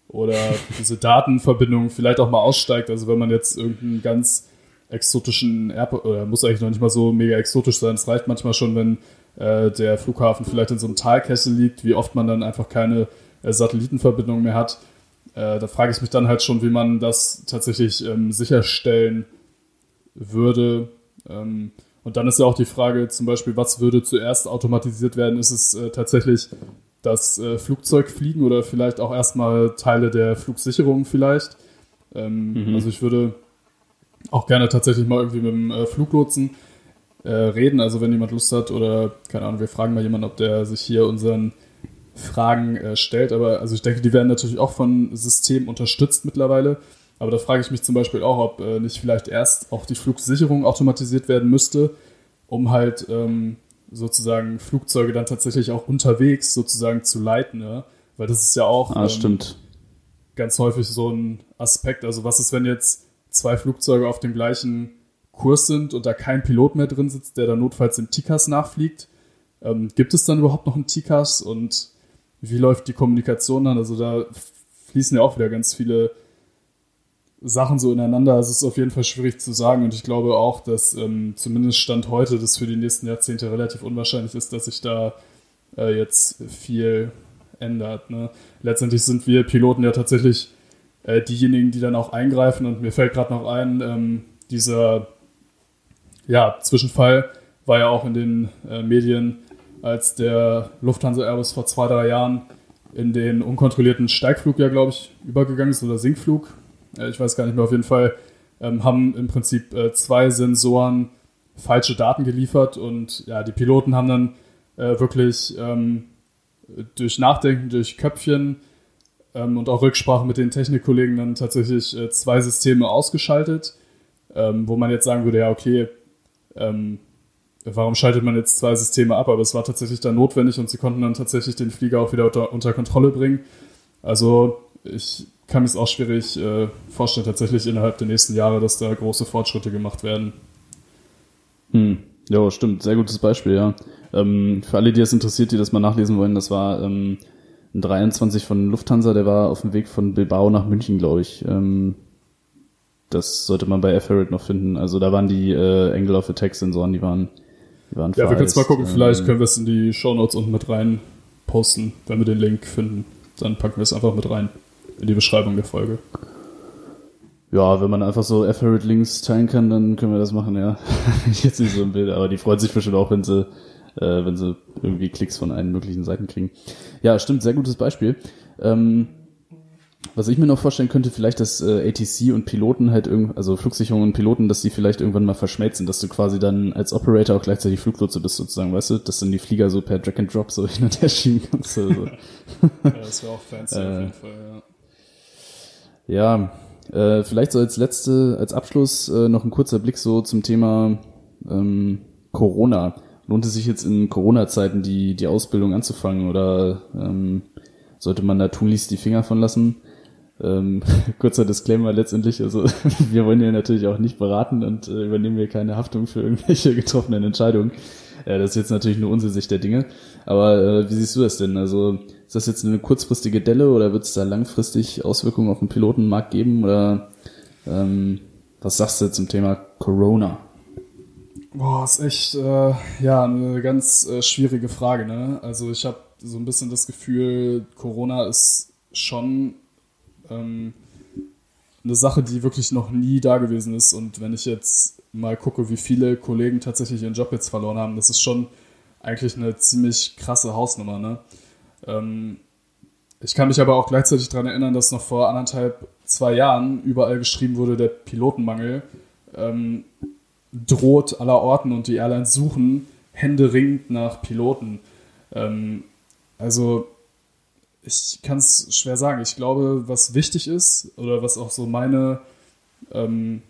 oder diese Datenverbindung vielleicht auch mal aussteigt, also wenn man jetzt irgendeinen ganz exotischen Airport, oder muss eigentlich noch nicht mal so mega exotisch sein, es reicht manchmal schon, wenn äh, der Flughafen vielleicht in so einem Talkessel liegt, wie oft man dann einfach keine äh, Satellitenverbindung mehr hat. Äh, da frage ich mich dann halt schon, wie man das tatsächlich ähm, sicherstellen würde. Ähm, und dann ist ja auch die Frage zum Beispiel, was würde zuerst automatisiert werden? Ist es äh, tatsächlich das äh, Flugzeugfliegen oder vielleicht auch erstmal Teile der Flugsicherung vielleicht? Ähm, mhm. Also ich würde auch gerne tatsächlich mal irgendwie mit dem äh, Fluglotsen äh, reden. Also wenn jemand Lust hat oder keine Ahnung, wir fragen mal jemanden, ob der sich hier unseren Fragen äh, stellt. Aber also ich denke, die werden natürlich auch von Systemen unterstützt mittlerweile. Aber da frage ich mich zum Beispiel auch, ob äh, nicht vielleicht erst auch die Flugsicherung automatisiert werden müsste, um halt ähm, sozusagen Flugzeuge dann tatsächlich auch unterwegs sozusagen zu leiten. Ja? Weil das ist ja auch ah, ähm, ganz häufig so ein Aspekt. Also was ist, wenn jetzt zwei Flugzeuge auf dem gleichen Kurs sind und da kein Pilot mehr drin sitzt, der dann notfalls im TICAS nachfliegt? Ähm, gibt es dann überhaupt noch einen TICAS und wie läuft die Kommunikation dann? Also da fließen ja auch wieder ganz viele Sachen so ineinander. Es ist auf jeden Fall schwierig zu sagen und ich glaube auch, dass ähm, zumindest Stand heute das für die nächsten Jahrzehnte relativ unwahrscheinlich ist, dass sich da äh, jetzt viel ändert. Ne? Letztendlich sind wir Piloten ja tatsächlich äh, diejenigen, die dann auch eingreifen. Und mir fällt gerade noch ein, ähm, dieser ja, Zwischenfall war ja auch in den äh, Medien, als der Lufthansa Airbus vor zwei, drei Jahren in den unkontrollierten Steigflug ja, glaube ich, übergegangen ist oder Sinkflug. Äh, ich weiß gar nicht mehr, auf jeden Fall ähm, haben im Prinzip äh, zwei Sensoren falsche Daten geliefert und ja, die Piloten haben dann äh, wirklich ähm, durch Nachdenken, durch Köpfchen ähm, und auch Rücksprache mit den Technikkollegen dann tatsächlich äh, zwei Systeme ausgeschaltet, ähm, wo man jetzt sagen würde, ja, okay, ähm, warum schaltet man jetzt zwei Systeme ab? Aber es war tatsächlich dann notwendig und sie konnten dann tatsächlich den Flieger auch wieder unter, unter Kontrolle bringen. Also ich kann mir es auch schwierig äh, vorstellen, tatsächlich innerhalb der nächsten Jahre, dass da große Fortschritte gemacht werden. Hm. Ja, stimmt. Sehr gutes Beispiel, ja. Ähm, für alle, die es interessiert, die das mal nachlesen wollen, das war ähm, ein 23 von Lufthansa, der war auf dem Weg von Bilbao nach München, glaube ich. Ähm, das sollte man bei F-Herald noch finden. Also da waren die äh, Angle of Attack Sensoren, die waren, die waren Ja, wir können mal gucken, vielleicht ähm, können wir es in die Show Notes unten mit rein posten, wenn wir den Link finden. Dann packen wir es einfach mit rein in die Beschreibung der Folge. Ja, wenn man einfach so F-Herald-Links teilen kann, dann können wir das machen, ja. Jetzt nicht so ein Bild, aber die freut sich bestimmt auch, wenn sie, äh, wenn sie irgendwie Klicks von allen möglichen Seiten kriegen. Ja, stimmt, sehr gutes Beispiel. Ähm, was ich mir noch vorstellen könnte, vielleicht, dass äh, ATC und Piloten halt irgendwie, also Flugsicherung und Piloten, dass die vielleicht irgendwann mal verschmelzen, dass du quasi dann als Operator auch gleichzeitig Fluglotse bist sozusagen, weißt du, dass dann die Flieger so per Drag and Drop so hin und her schieben kannst. Also. ja, das wäre auch fancy äh, auf jeden Fall, ja. Ja, äh, vielleicht so als letzte, als Abschluss äh, noch ein kurzer Blick so zum Thema ähm, Corona. Lohnt es sich jetzt in Corona-Zeiten die, die Ausbildung anzufangen oder ähm, sollte man da tunlichst die Finger von lassen? Ähm, kurzer Disclaimer letztendlich, also wir wollen ja natürlich auch nicht beraten und äh, übernehmen hier keine Haftung für irgendwelche getroffenen Entscheidungen. Äh, das ist jetzt natürlich nur unsere Sicht der Dinge. Aber äh, wie siehst du das denn? Also ist das jetzt eine kurzfristige Delle oder wird es da langfristig Auswirkungen auf den Pilotenmarkt geben? Oder ähm, was sagst du zum Thema Corona? Boah, ist echt äh, ja eine ganz äh, schwierige Frage. Ne? Also ich habe so ein bisschen das Gefühl, Corona ist schon ähm, eine Sache, die wirklich noch nie da gewesen ist. Und wenn ich jetzt mal gucke, wie viele Kollegen tatsächlich ihren Job jetzt verloren haben, das ist schon eigentlich eine ziemlich krasse Hausnummer. Ne? Ähm, ich kann mich aber auch gleichzeitig daran erinnern, dass noch vor anderthalb, zwei Jahren überall geschrieben wurde, der Pilotenmangel ähm, droht aller Orten und die Airlines suchen händeringend nach Piloten. Ähm, also ich kann es schwer sagen. Ich glaube, was wichtig ist oder was auch so meine ähm,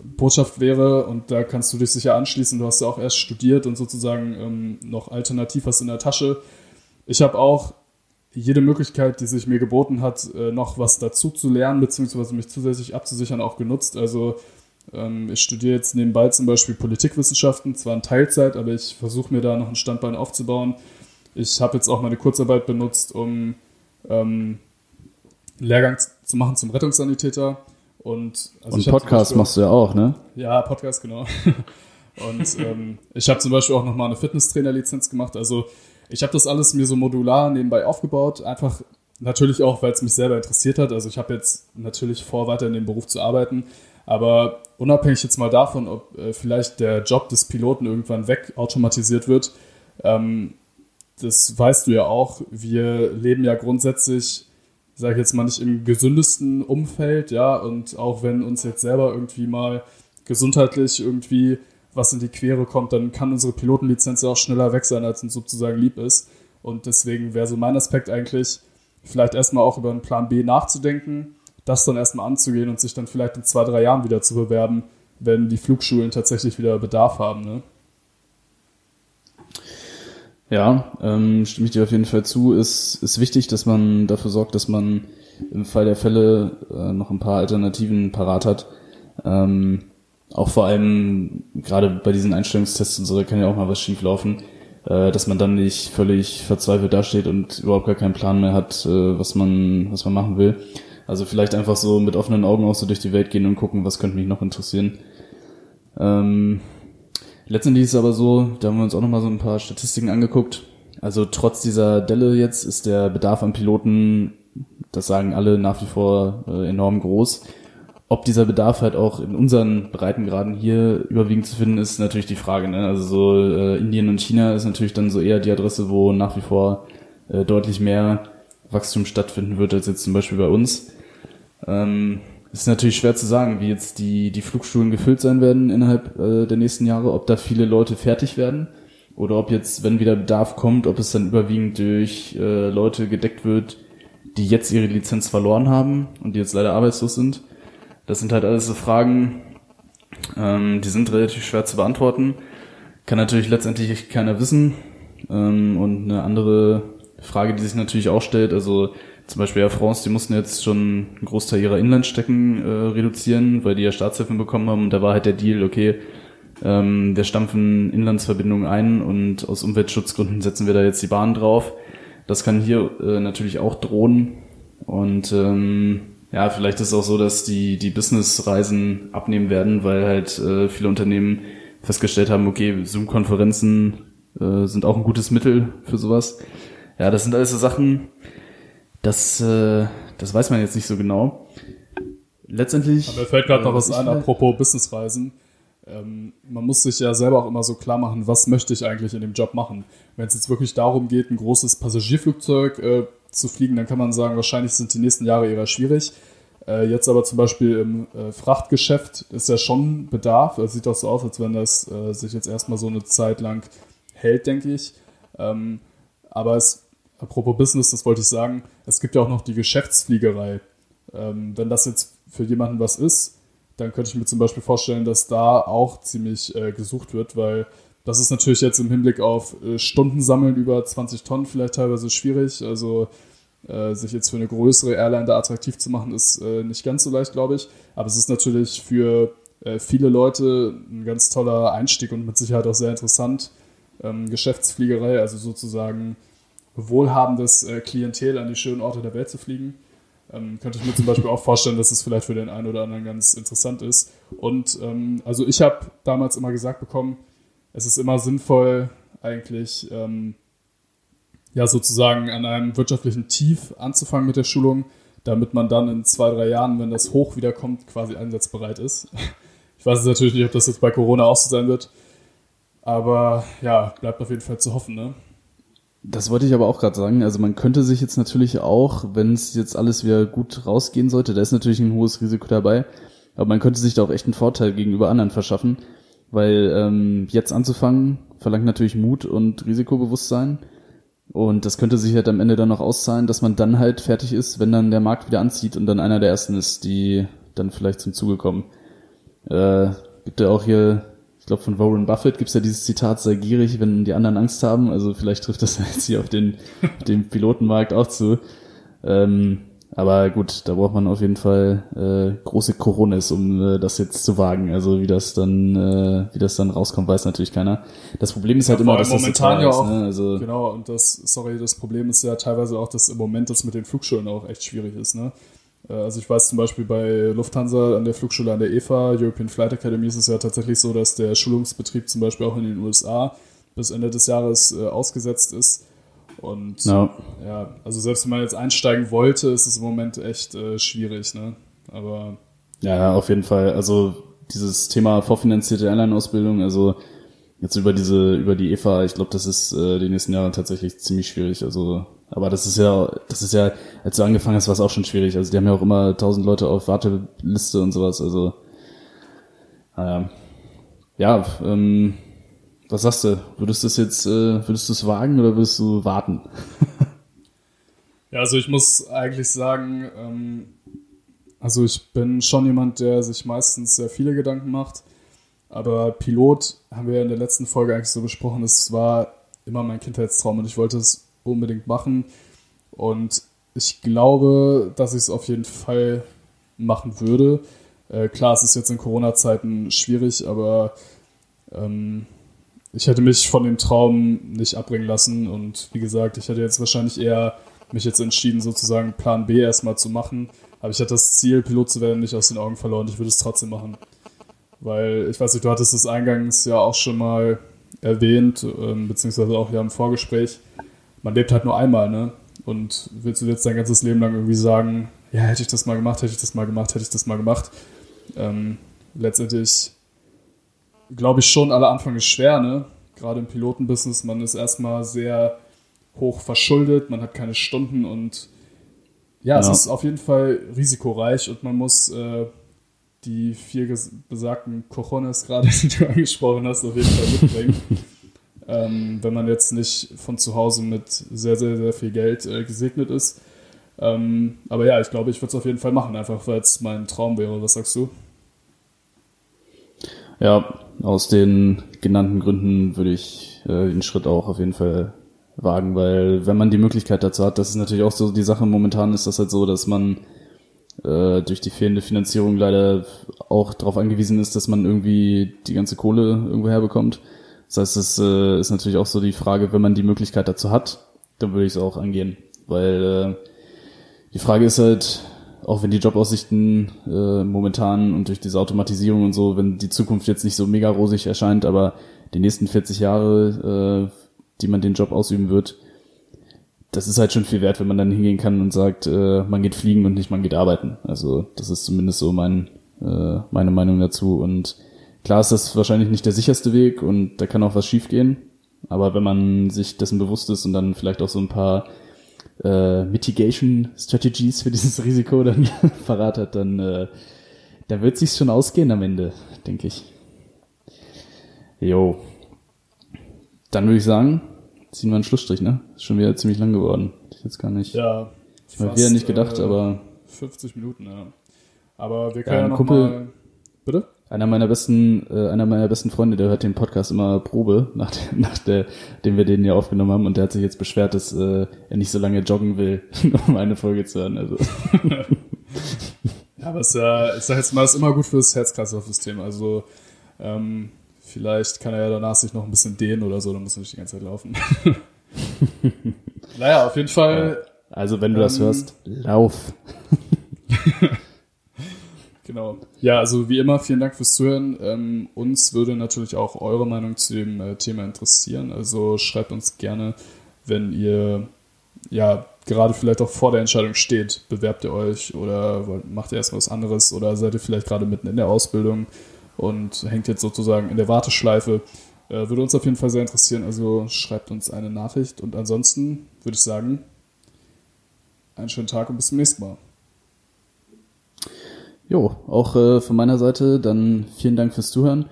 Botschaft wäre, und da kannst du dich sicher anschließen, du hast ja auch erst studiert und sozusagen ähm, noch alternativ was in der Tasche, ich habe auch jede Möglichkeit, die sich mir geboten hat, äh, noch was dazu zu lernen, beziehungsweise mich zusätzlich abzusichern, auch genutzt. Also ähm, ich studiere jetzt nebenbei zum Beispiel Politikwissenschaften, zwar in Teilzeit, aber ich versuche mir da noch ein Standbein aufzubauen. Ich habe jetzt auch meine Kurzarbeit benutzt, um ähm, Lehrgang zu machen zum Rettungssanitäter. Und, also und Podcast Beispiel, machst du ja auch, ne? Ja, Podcast, genau. und ähm, ich habe zum Beispiel auch nochmal eine Fitnesstrainer-Lizenz gemacht. Also ich habe das alles mir so modular nebenbei aufgebaut, einfach natürlich auch, weil es mich selber interessiert hat. Also ich habe jetzt natürlich vor, weiter in dem Beruf zu arbeiten, aber unabhängig jetzt mal davon, ob äh, vielleicht der Job des Piloten irgendwann wegautomatisiert wird, ähm, das weißt du ja auch, wir leben ja grundsätzlich, sage ich jetzt mal nicht im gesündesten Umfeld, ja, und auch wenn uns jetzt selber irgendwie mal gesundheitlich irgendwie was in die Quere kommt, dann kann unsere Pilotenlizenz ja auch schneller weg sein, als uns sozusagen lieb ist. Und deswegen wäre so mein Aspekt eigentlich, vielleicht erstmal auch über einen Plan B nachzudenken, das dann erstmal anzugehen und sich dann vielleicht in zwei, drei Jahren wieder zu bewerben, wenn die Flugschulen tatsächlich wieder Bedarf haben. Ne? Ja, ähm, stimme ich dir auf jeden Fall zu. Ist, ist wichtig, dass man dafür sorgt, dass man im Fall der Fälle äh, noch ein paar Alternativen parat hat. Ähm, auch vor allem gerade bei diesen Einstellungstests und so, da kann ja auch mal was schief laufen, äh, dass man dann nicht völlig verzweifelt dasteht und überhaupt gar keinen Plan mehr hat, äh, was man, was man machen will. Also vielleicht einfach so mit offenen Augen auch so durch die Welt gehen und gucken, was könnte mich noch interessieren. Ähm, letztendlich ist es aber so, da haben wir uns auch nochmal so ein paar Statistiken angeguckt. also trotz dieser Delle jetzt ist der Bedarf an Piloten, das sagen alle nach wie vor äh, enorm groß. Ob dieser Bedarf halt auch in unseren Breitengraden hier überwiegend zu finden ist, natürlich die Frage. Ne? Also so äh, Indien und China ist natürlich dann so eher die Adresse, wo nach wie vor äh, deutlich mehr Wachstum stattfinden wird als jetzt zum Beispiel bei uns. Ähm, ist natürlich schwer zu sagen, wie jetzt die, die Flugschulen gefüllt sein werden innerhalb äh, der nächsten Jahre, ob da viele Leute fertig werden oder ob jetzt, wenn wieder Bedarf kommt, ob es dann überwiegend durch äh, Leute gedeckt wird, die jetzt ihre Lizenz verloren haben und die jetzt leider arbeitslos sind. Das sind halt alles so Fragen, ähm, die sind relativ schwer zu beantworten. Kann natürlich letztendlich keiner wissen. Ähm, und eine andere Frage, die sich natürlich auch stellt, also zum Beispiel Air France, die mussten jetzt schon einen Großteil ihrer Inlandstrecken äh, reduzieren, weil die ja Staatshilfen bekommen haben. Und da war halt der Deal, okay, ähm, wir stampfen Inlandsverbindungen ein und aus Umweltschutzgründen setzen wir da jetzt die Bahn drauf. Das kann hier äh, natürlich auch drohen. Und ähm, ja, vielleicht ist es auch so, dass die, die Businessreisen abnehmen werden, weil halt äh, viele Unternehmen festgestellt haben, okay, Zoom-Konferenzen äh, sind auch ein gutes Mittel für sowas. Ja, das sind alles so Sachen, das, äh, das weiß man jetzt nicht so genau. Letztendlich. Aber mir fällt gerade noch äh, was ein, apropos Businessreisen. Ähm, man muss sich ja selber auch immer so klar machen, was möchte ich eigentlich in dem Job machen. Wenn es jetzt wirklich darum geht, ein großes Passagierflugzeug äh, zu fliegen, dann kann man sagen, wahrscheinlich sind die nächsten Jahre eher schwierig. Äh, jetzt aber zum Beispiel im äh, Frachtgeschäft ist ja schon Bedarf. Es sieht doch so aus, als wenn das äh, sich jetzt erstmal so eine Zeit lang hält, denke ich. Ähm, aber es, apropos Business, das wollte ich sagen, es gibt ja auch noch die Geschäftsfliegerei. Ähm, wenn das jetzt für jemanden was ist, dann könnte ich mir zum Beispiel vorstellen, dass da auch ziemlich äh, gesucht wird, weil das ist natürlich jetzt im Hinblick auf äh, Stunden sammeln über 20 Tonnen vielleicht teilweise schwierig. Also äh, sich jetzt für eine größere Airline da attraktiv zu machen, ist äh, nicht ganz so leicht, glaube ich. Aber es ist natürlich für äh, viele Leute ein ganz toller Einstieg und mit Sicherheit auch sehr interessant. Ähm, Geschäftsfliegerei, also sozusagen wohlhabendes äh, Klientel an die schönen Orte der Welt zu fliegen. Ähm, könnte ich mir zum Beispiel auch vorstellen, dass es vielleicht für den einen oder anderen ganz interessant ist. Und ähm, also ich habe damals immer gesagt bekommen, es ist immer sinnvoll, eigentlich ähm, ja sozusagen an einem wirtschaftlichen Tief anzufangen mit der Schulung, damit man dann in zwei, drei Jahren, wenn das hoch wiederkommt, quasi einsatzbereit ist. Ich weiß natürlich nicht, ob das jetzt bei Corona auch so sein wird. Aber ja, bleibt auf jeden Fall zu hoffen, ne? Das wollte ich aber auch gerade sagen. Also man könnte sich jetzt natürlich auch, wenn es jetzt alles wieder gut rausgehen sollte, da ist natürlich ein hohes Risiko dabei, aber man könnte sich da auch echt einen Vorteil gegenüber anderen verschaffen, weil ähm, jetzt anzufangen verlangt natürlich Mut und Risikobewusstsein und das könnte sich halt am Ende dann noch auszahlen, dass man dann halt fertig ist, wenn dann der Markt wieder anzieht und dann einer der ersten ist, die dann vielleicht zum Zuge kommen. Äh, gibt ja auch hier ich glaube von Warren Buffett gibt's ja dieses Zitat, sei gierig, wenn die anderen Angst haben. Also vielleicht trifft das jetzt hier auf den, auf den Pilotenmarkt auch zu. Ähm, aber gut, da braucht man auf jeden Fall äh, große Coronas, um äh, das jetzt zu wagen. Also wie das dann, äh, wie das dann rauskommt, weiß natürlich keiner. Das Problem ist halt ja, immer, dass momentan das so ja auch, ne? also genau. Und das, sorry, das Problem ist ja teilweise auch, dass im Moment das mit den Flugschulen auch echt schwierig ist. Ne? Äh, also ich weiß zum Beispiel bei Lufthansa an der Flugschule an der EFA, European Flight Academy, ist es ja tatsächlich so, dass der Schulungsbetrieb zum Beispiel auch in den USA bis Ende des Jahres äh, ausgesetzt ist. Und no. ja, also selbst wenn man jetzt einsteigen wollte, ist es im Moment echt äh, schwierig, ne? Aber. Ja, auf jeden Fall. Also dieses Thema vorfinanzierte Airline-Ausbildung, also jetzt über diese, über die EFA, ich glaube, das ist äh, die nächsten Jahre tatsächlich ziemlich schwierig. Also aber das ist ja, das ist ja, als du angefangen hast, war es auch schon schwierig. Also die haben ja auch immer tausend Leute auf Warteliste und sowas. Also naja. ja, ähm, was sagst du? Würdest du es jetzt, äh, würdest du es wagen oder würdest du warten? ja, also ich muss eigentlich sagen, ähm, also ich bin schon jemand, der sich meistens sehr viele Gedanken macht. Aber Pilot haben wir ja in der letzten Folge eigentlich so besprochen, es war immer mein Kindheitstraum und ich wollte es unbedingt machen. Und ich glaube, dass ich es auf jeden Fall machen würde. Äh, klar, es ist jetzt in Corona-Zeiten schwierig, aber ähm, ich hätte mich von dem Traum nicht abbringen lassen. Und wie gesagt, ich hätte jetzt wahrscheinlich eher mich jetzt entschieden, sozusagen Plan B erstmal zu machen. Aber ich hatte das Ziel, Pilot zu werden, nicht aus den Augen verloren. Ich würde es trotzdem machen. Weil, ich weiß nicht, du hattest es eingangs ja auch schon mal erwähnt, ähm, beziehungsweise auch ja im Vorgespräch man lebt halt nur einmal, ne? Und willst du jetzt dein ganzes Leben lang irgendwie sagen, ja, hätte ich das mal gemacht, hätte ich das mal gemacht, hätte ich das mal gemacht. Ähm, letztendlich glaube ich schon, aller Anfang ist schwer, ne? Gerade im Pilotenbusiness, man ist erstmal sehr hoch verschuldet, man hat keine Stunden und ja, ja. es ist auf jeden Fall risikoreich und man muss äh, die vier besagten Cojones gerade, die du angesprochen hast, auf jeden Fall mitbringen. ähm, wenn man jetzt nicht von zu Hause mit sehr, sehr, sehr viel Geld äh, gesegnet ist. Ähm, aber ja, ich glaube, ich würde es auf jeden Fall machen, einfach weil es mein Traum wäre. Was sagst du? Ja, aus den genannten Gründen würde ich äh, den Schritt auch auf jeden Fall wagen, weil wenn man die Möglichkeit dazu hat, das ist natürlich auch so die Sache momentan ist das halt so, dass man äh, durch die fehlende Finanzierung leider auch darauf angewiesen ist, dass man irgendwie die ganze Kohle irgendwo herbekommt. Das heißt, es äh, ist natürlich auch so die Frage, wenn man die Möglichkeit dazu hat, dann würde ich es auch angehen, weil äh, die Frage ist halt, auch wenn die Jobaussichten äh, momentan und durch diese Automatisierung und so, wenn die Zukunft jetzt nicht so mega rosig erscheint, aber die nächsten 40 Jahre, äh, die man den Job ausüben wird, das ist halt schon viel wert, wenn man dann hingehen kann und sagt, äh, man geht fliegen und nicht man geht arbeiten. Also das ist zumindest so mein, äh, meine Meinung dazu. Und klar ist das wahrscheinlich nicht der sicherste Weg und da kann auch was schiefgehen. Aber wenn man sich dessen bewusst ist und dann vielleicht auch so ein paar äh, Mitigation Strategies für dieses Risiko dann verrat hat, dann äh, da wird sich's schon ausgehen am Ende, denke ich. Jo. Dann würde ich sagen, ziehen wir einen Schlussstrich, ne? Ist schon wieder ziemlich lang geworden. Ich jetzt gar nicht. Ja. Ich habe wieder nicht gedacht, äh, aber 50 Minuten, ja. Aber wir können ja, ja noch Kumpel, mal Bitte? Einer meiner besten, äh, einer meiner besten Freunde, der hört den Podcast immer Probe, nach, der, nach der, dem wir den ja aufgenommen haben, und der hat sich jetzt beschwert, dass äh, er nicht so lange joggen will, um eine Folge zu hören. Also. ja, aber es ist ja, ich sag jetzt mal, ist immer gut fürs Herz-Kreislauf-System. Also ähm, vielleicht kann er ja danach sich noch ein bisschen dehnen oder so, dann muss er nicht die ganze Zeit laufen. naja, auf jeden Fall. Also wenn du ähm, das hörst, lauf. Genau. Ja, also wie immer, vielen Dank fürs Zuhören. Ähm, uns würde natürlich auch eure Meinung zu dem äh, Thema interessieren. Also schreibt uns gerne, wenn ihr ja gerade vielleicht auch vor der Entscheidung steht, bewerbt ihr euch oder macht ihr erstmal was anderes oder seid ihr vielleicht gerade mitten in der Ausbildung und hängt jetzt sozusagen in der Warteschleife. Äh, würde uns auf jeden Fall sehr interessieren. Also schreibt uns eine Nachricht und ansonsten würde ich sagen, einen schönen Tag und bis zum nächsten Mal. Jo, auch äh, von meiner Seite dann vielen Dank fürs Zuhören.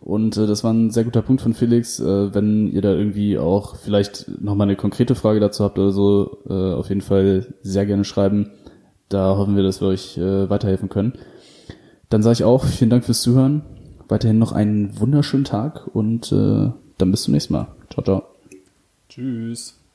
Und äh, das war ein sehr guter Punkt von Felix. Äh, wenn ihr da irgendwie auch vielleicht nochmal eine konkrete Frage dazu habt oder so, äh, auf jeden Fall sehr gerne schreiben. Da hoffen wir, dass wir euch äh, weiterhelfen können. Dann sage ich auch vielen Dank fürs Zuhören. Weiterhin noch einen wunderschönen Tag und äh, dann bis zum nächsten Mal. Ciao, ciao. Tschüss.